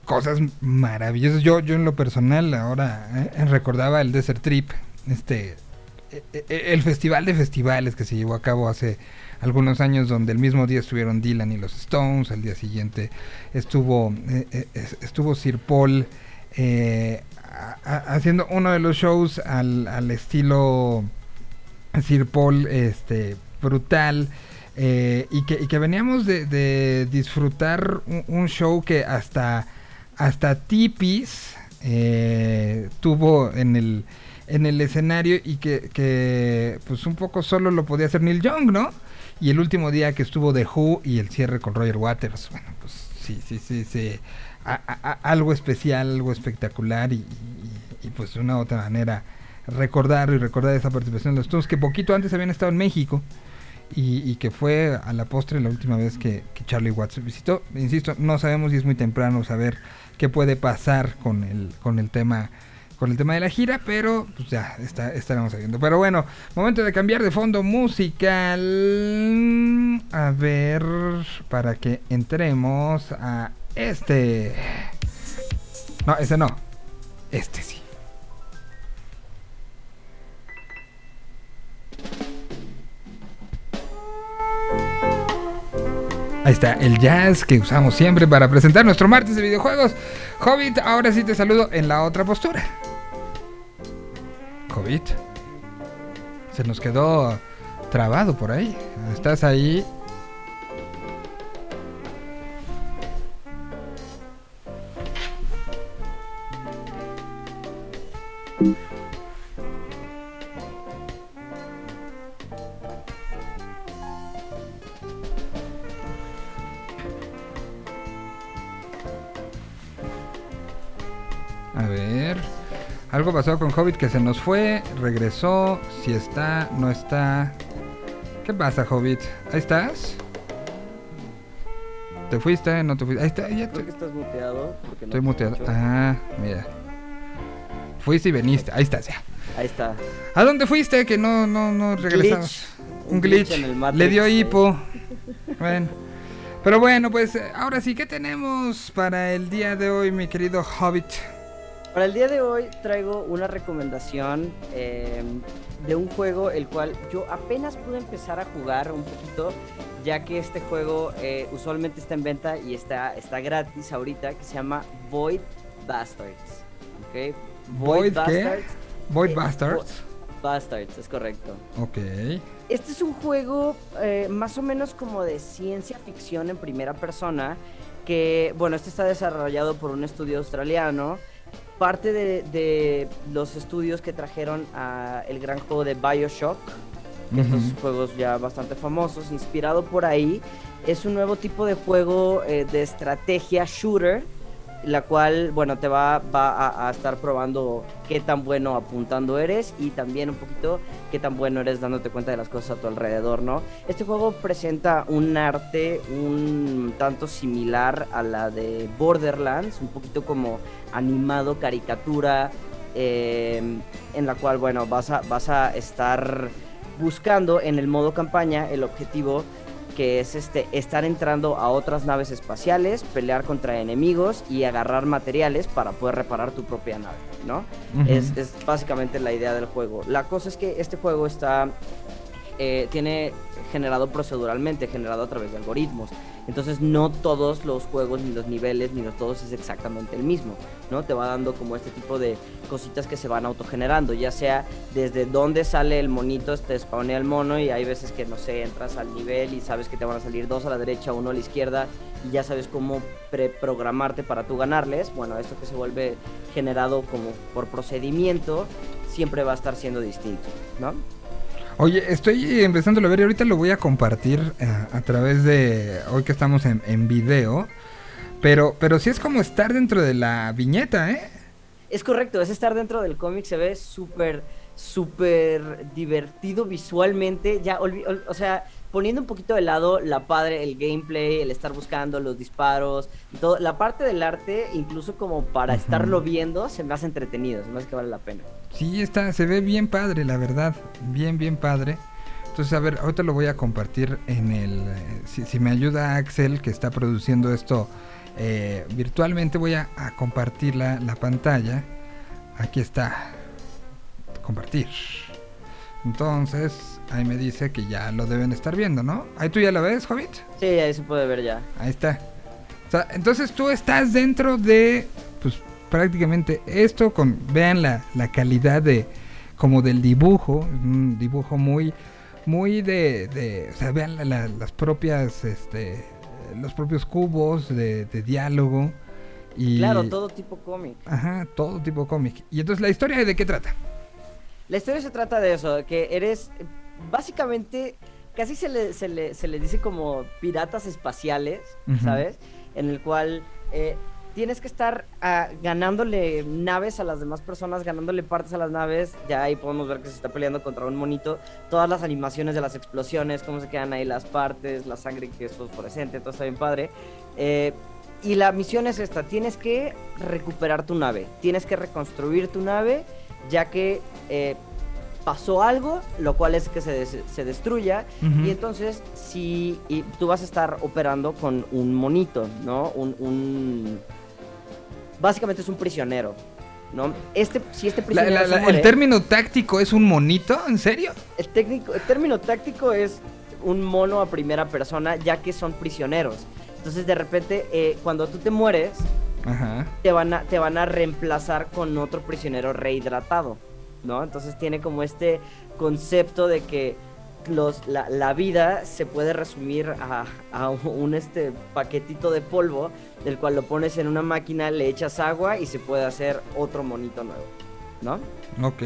cosas maravillosas. Yo, yo en lo personal ahora eh, recordaba el Desert Trip, este, eh, eh, el festival de festivales que se llevó a cabo hace algunos años donde el mismo día estuvieron Dylan y los Stones, al día siguiente estuvo eh, eh, es- estuvo Sir Paul eh, haciendo uno de los shows al, al estilo Sir Paul este brutal eh, y, que, que veníamos de, de disfrutar un, un show que hasta hasta Tipis eh, tuvo en el en el escenario y que, que pues un poco solo lo podía hacer Neil Young, ¿no? Y el último día que estuvo The Who y el cierre con Roger Waters, bueno, pues sí, sí, sí, sí, algo especial, algo espectacular y, pues de una u otra manera recordar y recordar esa participación de los Stones que poquito antes habían estado en México y, que fue a la postre la última vez que, que Charlie Watts visitó. Insisto, no sabemos y es muy temprano saber qué puede pasar con el, con el tema con el tema de la gira, pero pues ya está, estaremos viendo. Pero bueno, momento de cambiar de fondo musical. A ver, para que entremos a este. No, ese no. Este sí. Ahí está, el jazz que usamos siempre para presentar nuestro martes de videojuegos. Hobbit, ahora sí te saludo en la otra postura. Hobbit. Se nos quedó trabado por ahí. ¿Estás ahí? A ver. Algo pasó con Hobbit que se nos fue, regresó, si está, no está. ¿Qué pasa, Hobbit? ¿Ahí estás? ¿Te fuiste? ¿No te fuiste? Ahí está, ya te- Creo que estás muteado. porque no estoy te muteado. escucho. Ah, mira. Fuiste y veniste, ahí estás ya. Ahí está. ¿A dónde fuiste que no, no, no regresamos? Glitch. Un glitch. en el Matrix. Le dio hipo. bueno. Pero bueno, pues ahora sí, ¿qué tenemos para el día de hoy, mi querido Hobbit? Para el día de hoy traigo una recomendación eh, de un juego el cual yo apenas pude empezar a jugar un poquito, ya que este juego eh, usualmente está en venta y está, está gratis ahorita, que se llama Void Bastards. ¿ok? Void, ¿qué? Void Eh, Bastards. Bastards, es correcto. Ok. Este es un juego eh, más o menos como de ciencia ficción en primera persona, que, bueno, este está desarrollado por un estudio australiano. Parte de, de los estudios que trajeron a el gran juego de Bioshock, estos Ujú. juegos ya bastante famosos, inspirado por ahí, es un nuevo tipo de juego eh, de estrategia shooter, la cual, bueno, te va, va a, estar probando qué tan bueno apuntando eres y también un poquito qué tan bueno eres dándote cuenta de las cosas a tu alrededor, ¿no? Este juego presenta un arte un tanto similar a la de Borderlands, un poquito como animado, caricatura, eh, en la cual, bueno, vas a, vas a estar buscando en el modo campaña el objetivo que es este estar entrando a otras naves espaciales, pelear contra enemigos y agarrar materiales para poder reparar tu propia nave, ¿no? Es, es básicamente la idea del juego. La cosa es que este juego está eh, tiene generado proceduralmente, generado a través de algoritmos. Entonces no todos los juegos, ni los niveles, ni los todos es exactamente el mismo, ¿no? Te va dando como este tipo de cositas que se van autogenerando, ya sea desde dónde sale el monito, te spawnea el mono y hay veces que, no sé, entras al nivel y sabes que te van a salir dos a la derecha, uno a la izquierda y ya sabes cómo preprogramarte para tú ganarles. Bueno, esto que se vuelve generado como por procedimiento siempre va a estar siendo distinto, ¿no? Oye, estoy empezándolo a ver y ahorita lo voy a compartir eh, a través de hoy que estamos en, en video. Pero, pero sí es como estar dentro de la viñeta, ¿eh? Es correcto, es estar dentro del cómic, se ve súper, súper divertido visualmente. Ya, o sea, poniendo un poquito de lado la padre, el gameplay, el estar buscando los disparos, todo, la parte del arte, incluso como para estarlo viendo, se me hace entretenido, se me hace que vale la pena. Sí, está, se ve bien padre, la verdad. Bien, bien padre. Entonces, a ver, ahorita lo voy a compartir en el... eh, Si, si me ayuda Axel, que está produciendo esto eh, virtualmente, voy a, a compartir la, la pantalla. Aquí está. Compartir. Entonces, ahí me dice que ya lo deben estar viendo, ¿no? Ahí tú ya lo ves, Hobbit. Sí, ahí se puede ver ya. Ahí está. O sea, entonces tú estás dentro de, pues prácticamente esto, con, vean la, la calidad de, como del dibujo, un dibujo muy, muy de, de o sea, vean la- la- las propias, este, los propios cubos de, de diálogo. Y, Claro, todo tipo cómic. Ajá, todo tipo cómic. Y entonces la historia de qué trata. La historia se trata de eso, que eres básicamente, casi se le, se le, se le dice como piratas espaciales. ¿sabes? En el cual eh, tienes que estar ah, ganándole naves a las demás personas, ganándole partes a las naves. Ya ahí podemos ver que se está peleando contra un monito. Todas las animaciones de las explosiones, cómo se quedan ahí las partes, la sangre que es fosforescente, todo está bien padre. Eh, y la misión es esta, tienes que recuperar tu nave, tienes que reconstruir tu nave, ya que eh, pasó algo, lo cual es que se, des- se destruya, y entonces si y tú vas a estar operando con un monito, ¿no? Un, un- Básicamente es un prisionero, ¿no? Este, si este prisionero la- se la- muere- el término táctico es un monito, ¿en serio? el, técnico, el término táctico es un mono a primera persona, ya que son prisioneros. Entonces, de repente, eh, cuando tú te mueres, Ajá. te van, a, te van a reemplazar con otro prisionero rehidratado, ¿no? Entonces, tiene como este concepto de que los, la, la vida se puede resumir a, a un este paquetito de polvo, del cual lo pones en una máquina, le echas agua y se puede hacer otro monito nuevo, ¿no? Ok.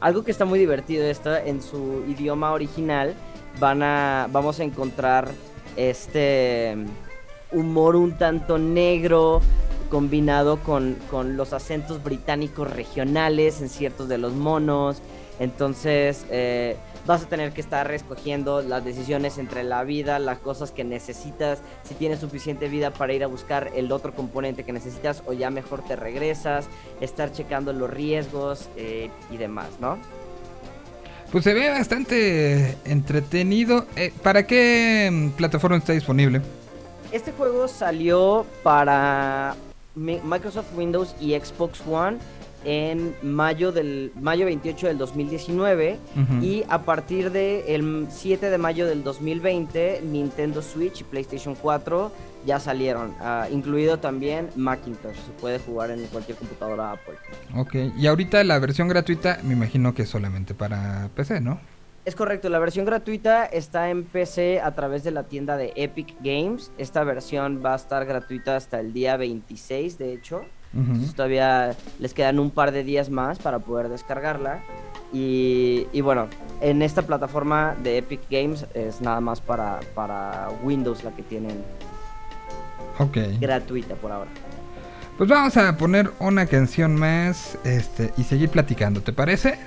Algo que está muy divertido esto, en su idioma original van a, vamos a encontrar este humor un tanto negro combinado con, con los acentos británicos regionales en ciertos de los monos. Entonces eh, vas a tener que estar escogiendo las decisiones entre la vida, las cosas que necesitas, si tienes suficiente vida para ir a buscar el otro componente que necesitas o ya mejor te regresas, estar checando los riesgos eh, y demás, ¿no? Pues se ve bastante entretenido. Eh, ¿Para qué plataforma está disponible? Este juego salió para Microsoft Windows y Xbox One en mayo del mayo 28 del 2019 Ujú. y a partir del 7 de mayo del 2020 Nintendo Switch y PlayStation 4 ya salieron, ah, incluido también Macintosh, se puede jugar en cualquier computadora Apple. Ok, y ahorita la versión gratuita me imagino que es solamente para PC, ¿no? Es correcto, la versión gratuita está en PC a través de la tienda de Epic Games. Esta versión va a estar gratuita hasta el día 26, de hecho. Entonces todavía les quedan un par de días más para poder descargarla. Y, y bueno, en esta plataforma de Epic Games es nada más para, para Windows la que tienen Ok. gratuita por ahora. Pues vamos a poner una canción más este, y seguir platicando, ¿te parece?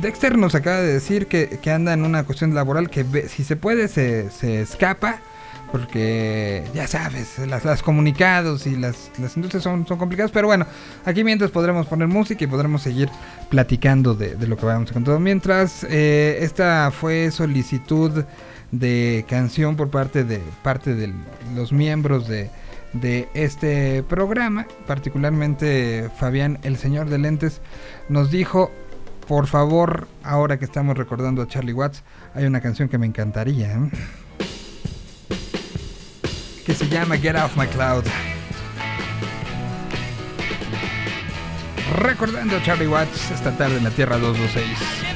Dexter nos acaba de decir que, que anda en una cuestión laboral que si se puede se, se escapa. Porque ya sabes, las, las comunicados y las, las industrias son, son complicadas. Pero bueno, aquí mientras podremos poner música y podremos seguir platicando de, de lo que vamos encontrando. Mientras, eh, esta fue solicitud de canción por parte de parte de los miembros de, de este programa. Particularmente Fabián, el señor de lentes, nos dijo por favor, ahora que estamos recordando a Charlie Watts, hay una canción que me encantaría. ¿eh? Que se llama Get Off My Cloud. Recordando a Charlie Watts esta tarde en la Tierra 226.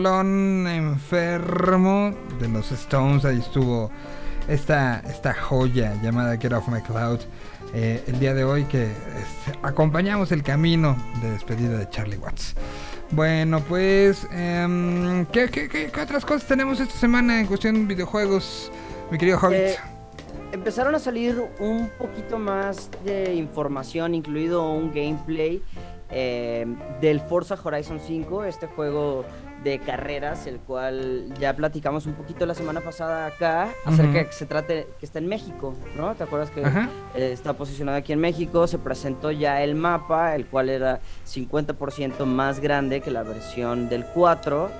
Rolón enfermo de los Stones. Ahí estuvo esta, esta joya llamada Get Off My Cloud. eh, el día de hoy que este, acompañamos el camino de despedida de Charlie Watts. Bueno, pues, em, ¿qué, qué, qué- qué otras cosas tenemos esta semana en cuestión de videojuegos, mi querido Hobbit? Eh, empezaron a salir un poquito más de información, incluido un gameplay eh, del Forza Horizon 5, este juego de carreras, el cual ya platicamos un poquito la semana pasada acá, acerca de que se trate, que está en México, ¿no? ¿Te acuerdas que eh, está posicionado aquí en México? Se presentó ya el mapa, el cual era 50% más grande que la versión del 4.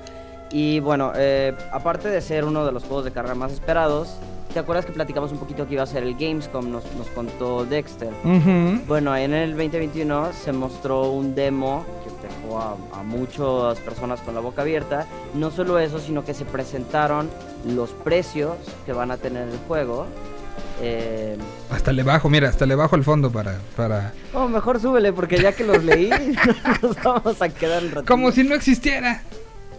Y bueno, eh, aparte de ser uno de los juegos de carrera más esperados, ¿te acuerdas que platicamos un poquito que iba a ser el Gamescom? Nos, nos contó Dexter. Ujú. Bueno, en el 2021 se mostró un demo dejó a, a muchas personas con la boca abierta. No solo eso, sino que se presentaron los precios que van a tener el juego. Eh, Hasta le bajo, mira, hasta le bajo el fondo para... para... oh, mejor súbele, porque ya que los leí, nos vamos a quedar un ratito. Como si no existiera.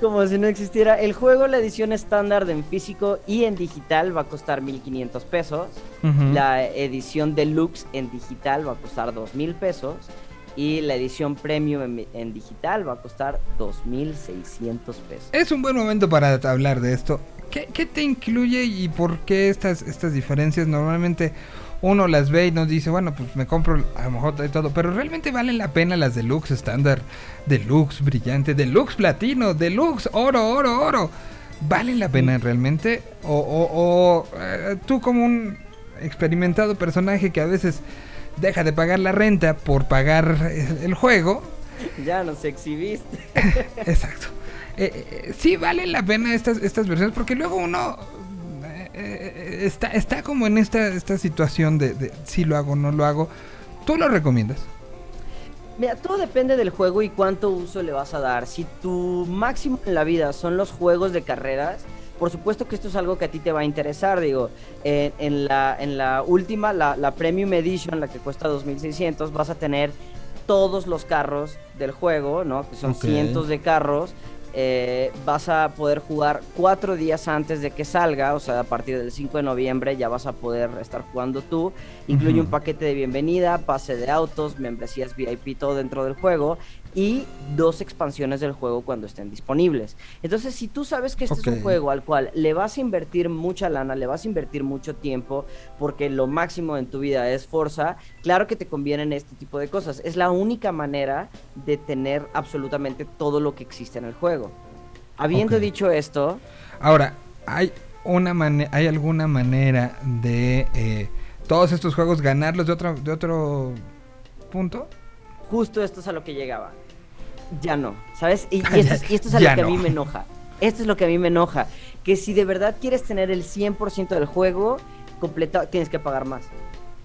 Como si no existiera. El juego, la edición estándar en físico y en digital va a costar 1500 pesos. Ujú. La edición deluxe en digital va a costar 2000 pesos. Y la edición premium en, en digital va a costar 2600 pesos. Es un buen momento para hablar de esto. ¿Qué, te incluye y por qué estas, estas diferencias? Normalmente uno las ve y nos dice, bueno, pues me compro a lo mejor de todo, pero realmente valen la pena las deluxe estándar, deluxe brillante, deluxe platino, deluxe oro, oro, oro. ¿Valen la pena realmente? O, o- o, eh, tú como un experimentado personaje que a veces deja de pagar la renta por pagar el- el juego, Ya nos exhibiste. Exacto. Eh, eh, sí valen la pena estas, estas versiones porque luego uno eh, está, está como en esta, esta situación de, de si lo hago o no lo hago. ¿Tú lo recomiendas? Mira, todo depende del juego y cuánto uso le vas a dar. Si tu máximo en la vida son los juegos de carreras, por supuesto que esto es algo que a ti te va a interesar. Digo, en, en la, en la última, la, la Premium Edition, la que cuesta 2600, vas a tener todos los carros del juego, ¿no? Que son cientos de carros. Eh, vas a poder jugar cuatro días antes de que salga, o sea, a partir del 5 de noviembre ya vas a poder estar jugando tú. Incluye un paquete de bienvenida, pase de autos, membresías VIP, todo dentro del juego y dos expansiones del juego cuando estén disponibles. Entonces, si tú sabes que este es un juego al cual le vas a invertir mucha lana, le vas a invertir mucho tiempo, porque lo máximo en tu vida es Forza, claro que te convienen este tipo de cosas. Es la única manera de tener absolutamente todo lo que existe en el juego. Habiendo dicho esto, Ahora, ¿hay, una ¿hay alguna manera de eh, todos estos juegos ganarlos de otro, de otro punto? justo esto es a lo que llegaba. Ya no, ¿sabes? Y, esto, es, y esto es a lo que no. a mí me enoja. Esto es lo que a mí me enoja. Que si de verdad quieres tener el 100% del juego completado, tienes que pagar más.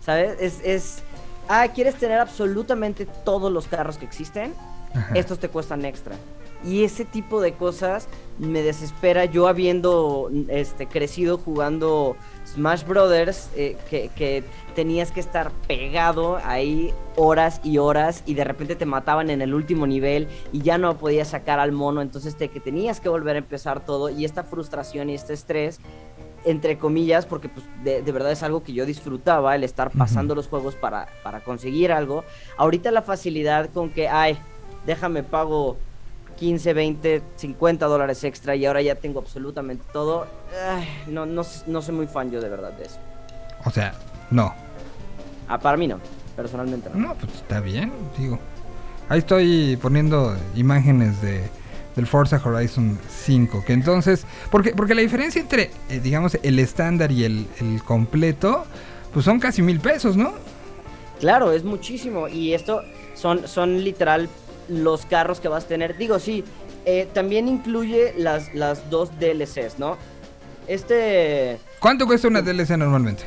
¿Sabes? Es, es... Ah, ¿quieres tener absolutamente todos los carros que existen? Ajá. estos te cuestan extra. Y ese tipo de cosas me desespera. Yo habiendo este, crecido jugando Smash Brothers, eh, que, que tenías que estar pegado ahí horas y horas y de repente te mataban en el último nivel y ya no podías sacar al mono, entonces te, que tenías que volver a empezar todo y esta frustración y este estrés entre comillas, porque pues de, de verdad es algo que yo disfrutaba, el estar pasando los juegos para, para conseguir algo. Ahorita la facilidad con que, ay, déjame pago 15, 20, 50 dólares extra y ahora ya tengo absolutamente todo. ay, no, no, no soy muy fan yo de verdad de eso. O sea, no. Ah, para mí no, personalmente no. No, pues está bien, digo. Ahí estoy poniendo imágenes de del Forza Horizon 5, que entonces, porque porque la diferencia entre, eh, digamos, el estándar y el, el completo, pues son casi mil pesos, ¿no? Claro, es muchísimo. Y esto son, son literal los carros que vas a tener. Digo, sí, eh, también incluye las, las dos DLCs, ¿no? Este ¿Cuánto cuesta una DLC normalmente?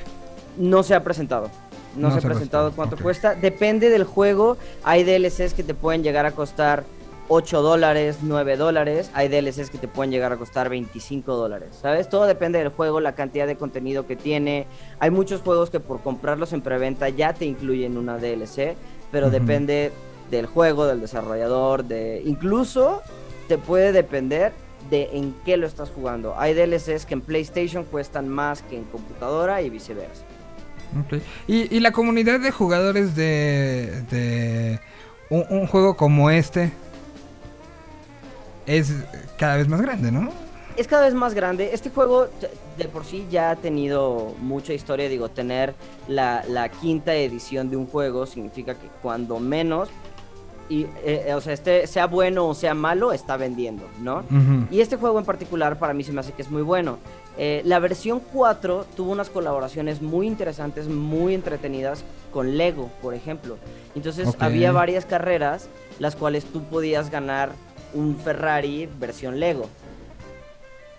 no se ha presentado. No, No se ha se ha presentado cuánto cuesta. Depende del juego. Hay DLCs que te pueden llegar a costar 8 dólares, 9 dólares. Hay DLCs que te pueden llegar a costar 25 dólares. ¿Sabes? Todo depende del juego, la cantidad de contenido que tiene. Hay muchos juegos que por comprarlos en preventa ya te incluyen una DLC. Pero depende del juego, del desarrollador, de. Incluso te puede depender de en qué lo estás jugando. Hay DLCs que en PlayStation cuestan más que en computadora y viceversa. Y, y la comunidad de jugadores de, de un, un juego como este es cada vez más grande, ¿no? es cada vez más grande. Este juego de por sí ya ha tenido mucha historia. Digo, tener la, la quinta edición de un juego significa que cuando menos, y, eh, o sea, este, sea bueno o sea malo, está vendiendo, ¿no? Y este juego en particular para mí se me hace que es muy bueno. Eh, la versión 4 tuvo unas colaboraciones muy interesantes, muy entretenidas con Lego, por ejemplo. Entonces había varias carreras las cuales tú podías ganar un Ferrari versión Lego.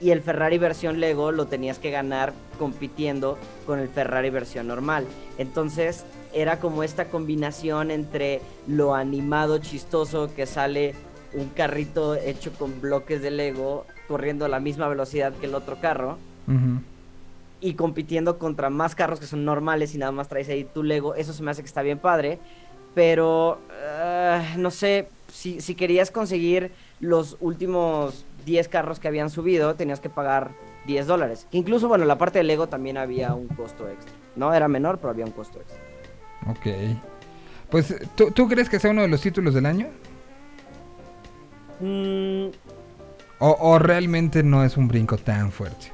Y el Ferrari versión Lego lo tenías que ganar compitiendo con el Ferrari versión normal. Entonces era como esta combinación entre lo animado chistoso que sale un carrito hecho con bloques de Lego corriendo a la misma velocidad que el otro carro y compitiendo contra más carros que son normales y nada más traes ahí tu Lego. Eso se me hace que está bien padre. Pero ah, no sé, si, si querías conseguir los últimos 10 carros que habían subido, tenías que pagar 10 dólares. Que incluso, bueno, la parte de Lego también había un costo extra. No era menor, pero había un costo extra. Ok. Pues, ¿tú, tú crees que sea uno de los títulos del año? Mm, ¿O, o realmente no es un brinco tan fuerte?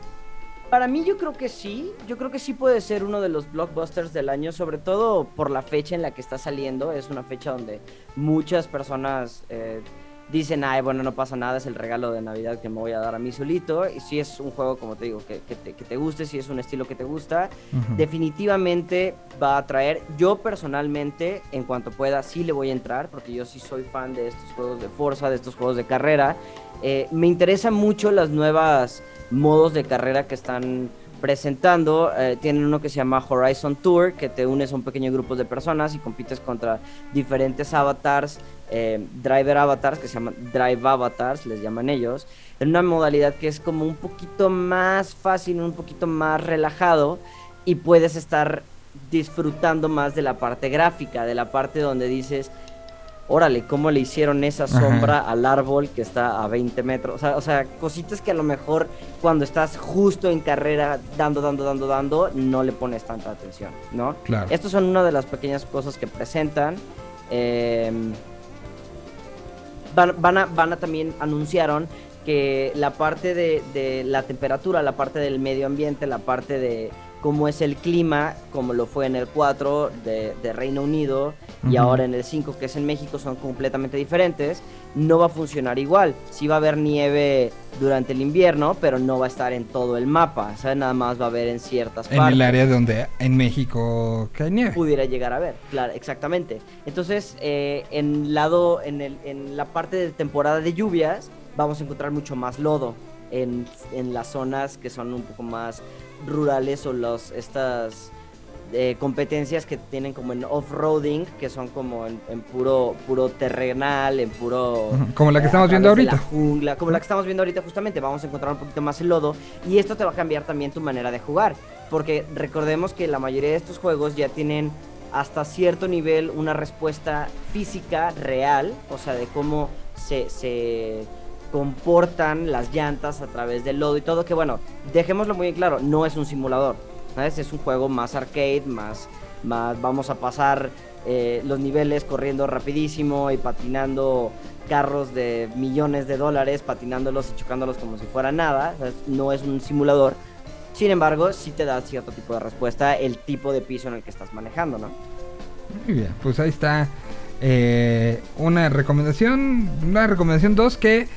Para mí yo creo que sí, yo creo que sí puede ser uno de los blockbusters del año, sobre todo por la fecha en la que está saliendo. Es una fecha donde muchas personas eh, dicen, ay, bueno, no pasa nada, es el regalo de Navidad que me voy a dar a mí solito. Y si es un juego, como te digo, que, que te, que te guste, si es un estilo que te gusta, definitivamente va a atraer. Yo personalmente, en cuanto pueda, sí le voy a entrar, porque yo sí soy fan de estos juegos de Forza, de estos juegos de carrera. Eh, me interesan mucho las nuevas modos de carrera que están presentando, eh, tienen uno que se llama Horizon Tour, que te unes a un pequeño grupo de personas y compites contra diferentes avatars, eh, driver avatars, que se llaman drive avatars, les llaman ellos, en una modalidad que es como un poquito más fácil, un poquito más relajado y puedes estar disfrutando más de la parte gráfica, de la parte donde dices, órale, cómo le hicieron esa Ajá. sombra al árbol que está a 20 metros. O sea, o sea, cositas que a lo mejor cuando estás justo en carrera, dando, dando, dando, dando, no le pones tanta atención, ¿no? Claro. Estas son una de las pequeñas cosas que presentan. Eh, van, van a, también anunciaron que la parte de, de la temperatura, la parte del medio ambiente, la parte de cómo es el clima, como lo fue en el 4 de, de Reino Unido y ahora en el 5 que es en México son completamente diferentes, no va a funcionar igual. Sí va a haber nieve durante el invierno, pero no va a estar en todo el mapa, ¿sabes? Nada más va a haber en ciertas En partes el área donde en México cae nieve. pudiera llegar a ver, claro, exactamente. Entonces, eh, en lado, en, el, en la parte de temporada de lluvias, vamos a encontrar mucho más lodo en, en las zonas que son un poco más rurales o los estas eh, competencias que tienen como en off-roading, que son como en, en puro puro terrenal, en puro como la que eh, estamos viendo ahorita. la jungla, como la que estamos viendo ahorita justamente, vamos a encontrar un poquito más el lodo y esto te va a cambiar también tu manera de jugar, porque recordemos que la mayoría de estos juegos ya tienen hasta cierto nivel una respuesta física real, o sea, de cómo se, se comportan las llantas a través del lodo y todo, que bueno, dejémoslo muy claro, no es un simulador, ¿sabes? Es un juego más arcade, más, más vamos a pasar eh, los niveles corriendo rapidísimo y patinando carros de millones de dólares, patinándolos y chocándolos como si fuera nada, ¿sabes? no es un simulador. Sin embargo, sí te da cierto tipo de respuesta el tipo de piso en el que estás manejando, ¿no? Muy bien, pues ahí está eh, una recomendación, una recomendación 2 que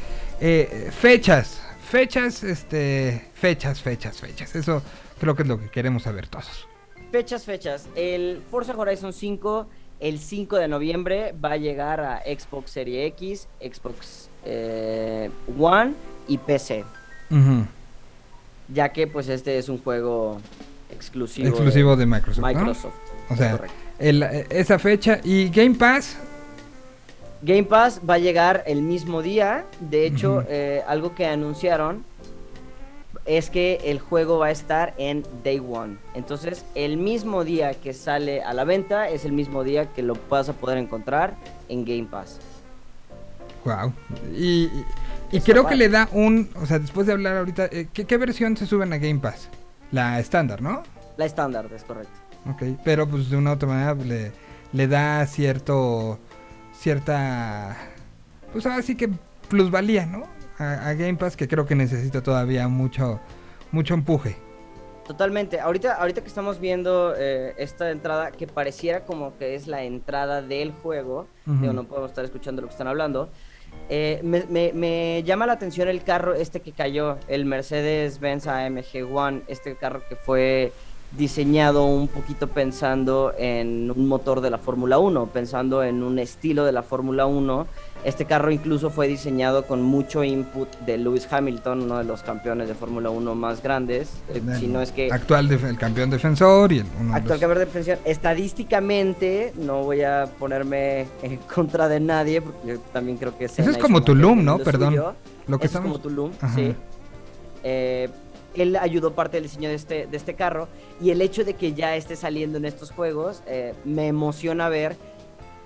eh, fechas, fechas, este, fechas, fechas, fechas. Eso creo que es lo que queremos saber todos. Fechas, fechas. El Forza Horizon 5, el 5 de noviembre, va a llegar a Xbox Series X, Xbox eh, One y PC. Ya que pues este es un juego exclusivo, Exclusivo de Microsoft. ¿no? Microsoft. O sea, el- eh, esa fecha y Game Pass. Game Pass va a llegar el mismo día. De hecho, eh, algo que anunciaron es que el juego va a estar en Day One. Entonces, el mismo día que sale a la venta es el mismo día que lo vas a poder encontrar en Game Pass. Wow. Y, y- y Está creo que le da un, o sea, después de hablar ahorita, eh, ¿qué, qué versión se suben a Game Pass? La estándar, ¿no? La estándar, es correcto. Ok, pero pues de una u otra manera le, le da cierto, cierta, pues ahora sí que plusvalía, ¿no? A, a Game Pass que creo que necesita todavía mucho, mucho empuje. Totalmente. Ahorita, ahorita que estamos viendo eh, esta entrada, que pareciera como que es la entrada del juego, digo, no podemos estar escuchando lo que están hablando. eh, me, me- me llama la atención el carro este que cayó, el Mercedes-Benz AMG One, este carro que fue diseñado un poquito pensando en un motor de la Fórmula 1, pensando en un estilo de la Fórmula 1. Este carro incluso fue diseñado con mucho input de Lewis Hamilton, uno de los campeones de Fórmula 1 más grandes, eh, si no es que Actual el campeón defensor y el, uno de actual los- campeón de defensa. Estadísticamente, no voy a ponerme en contra de nadie, porque yo también creo que Eso es como Tulum, ¿no? Perdón. suyo. Lo que Eso es como. Tulum, Ajá. sí. Eh, él ayudó parte del diseño de este, de este carro y el hecho de que ya esté saliendo en estos juegos eh, me emociona ver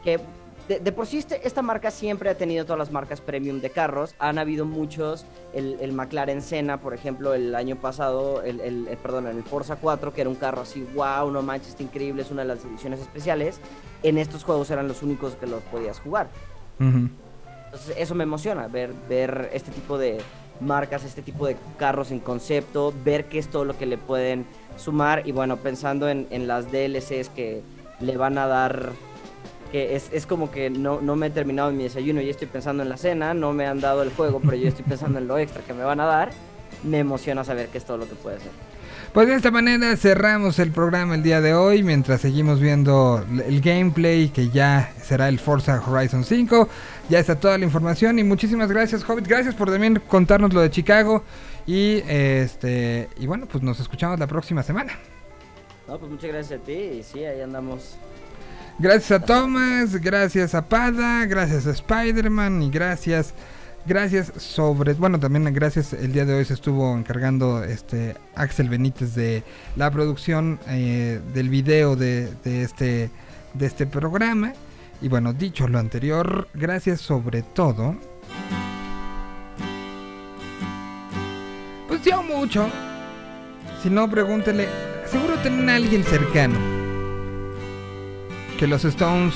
que de, de por sí este- esta marca siempre ha tenido todas las marcas premium de carros. Han habido muchos, el, el McLaren Senna, por ejemplo, el año pasado, el, el- el- perdón, el Forza 4, que era un carro así, wow, no manches, está increíble, es una de las ediciones especiales. En estos juegos eran los únicos que los podías jugar. Entonces eso me emociona, ver, ver este tipo de marcas, este tipo de carros en concepto, ver qué es todo lo que le pueden sumar y bueno, pensando en, en las DLCs que le van a dar, que es, es como que no, no me he terminado mi desayuno y estoy pensando en la cena, no me han dado el juego, pero yo estoy pensando en lo extra que me van a dar, me emociona saber qué es todo lo que puede ser. Pues de esta manera cerramos el programa el día de hoy mientras seguimos viendo el gameplay que ya será el Forza Horizon 5. Ya está toda la información y muchísimas gracias Hobbit, gracias por también contarnos lo de Chicago Y este y bueno, pues nos escuchamos la próxima semana. No, pues muchas gracias a ti y sí, ahí andamos. Gracias a Thomas, gracias a Pada, gracias a Spider-Man y gracias gracias sobre, bueno, también gracias el día de hoy se estuvo encargando este Axel Benítez de la producción eh, del video de, de este de este programa. Y bueno, dicho lo anterior, gracias sobre todo. Pues yo mucho. Si no, pregúntele. Seguro tienen a alguien cercano. Que los Stones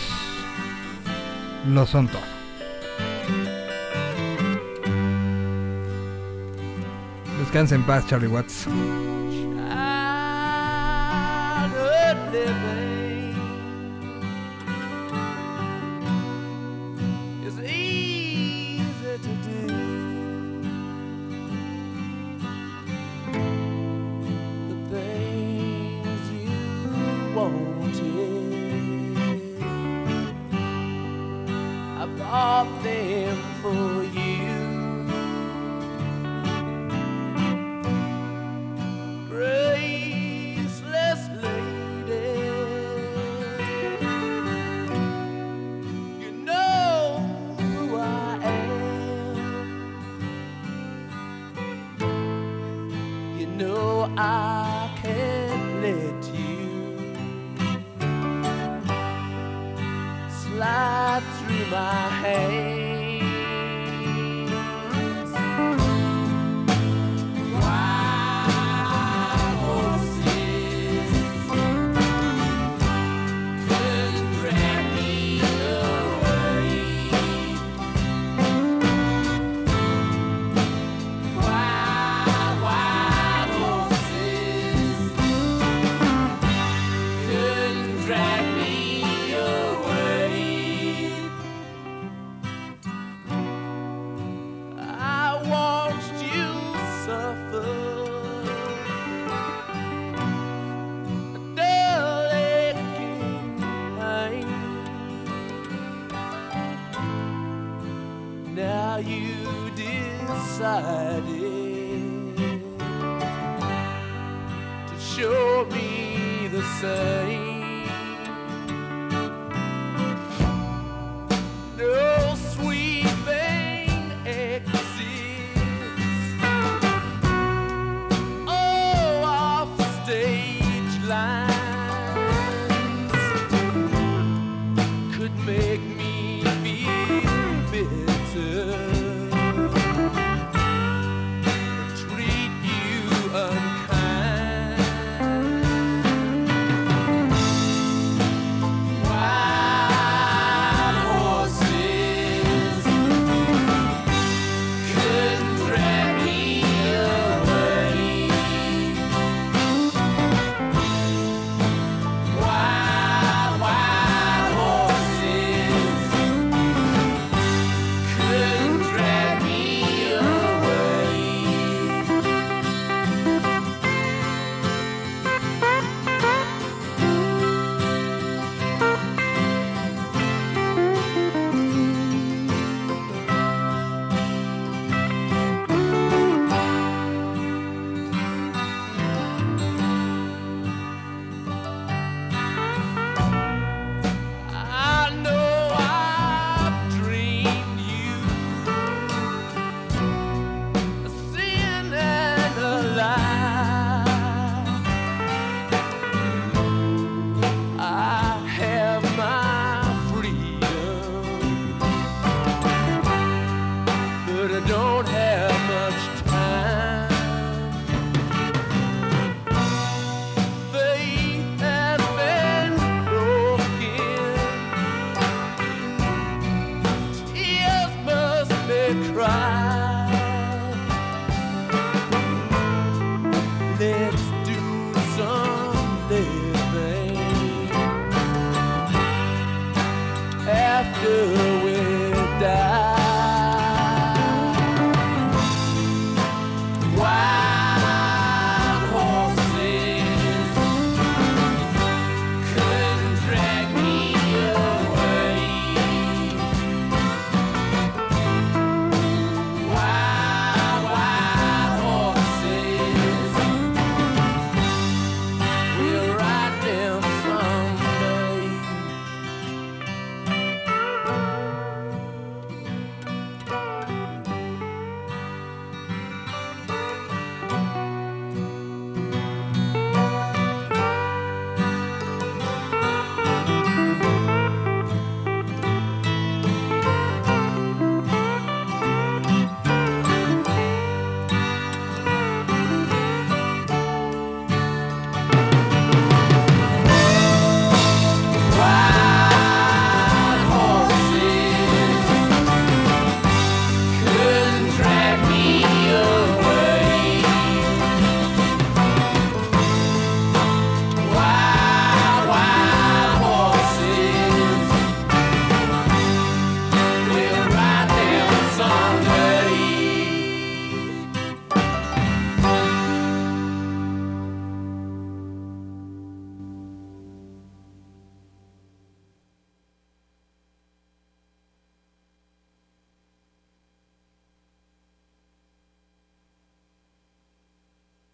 lo son todo. Descansa en paz, Charlie Watts. Bought them for you. graceless lady. You know who I am. You know I you decided to show me the same.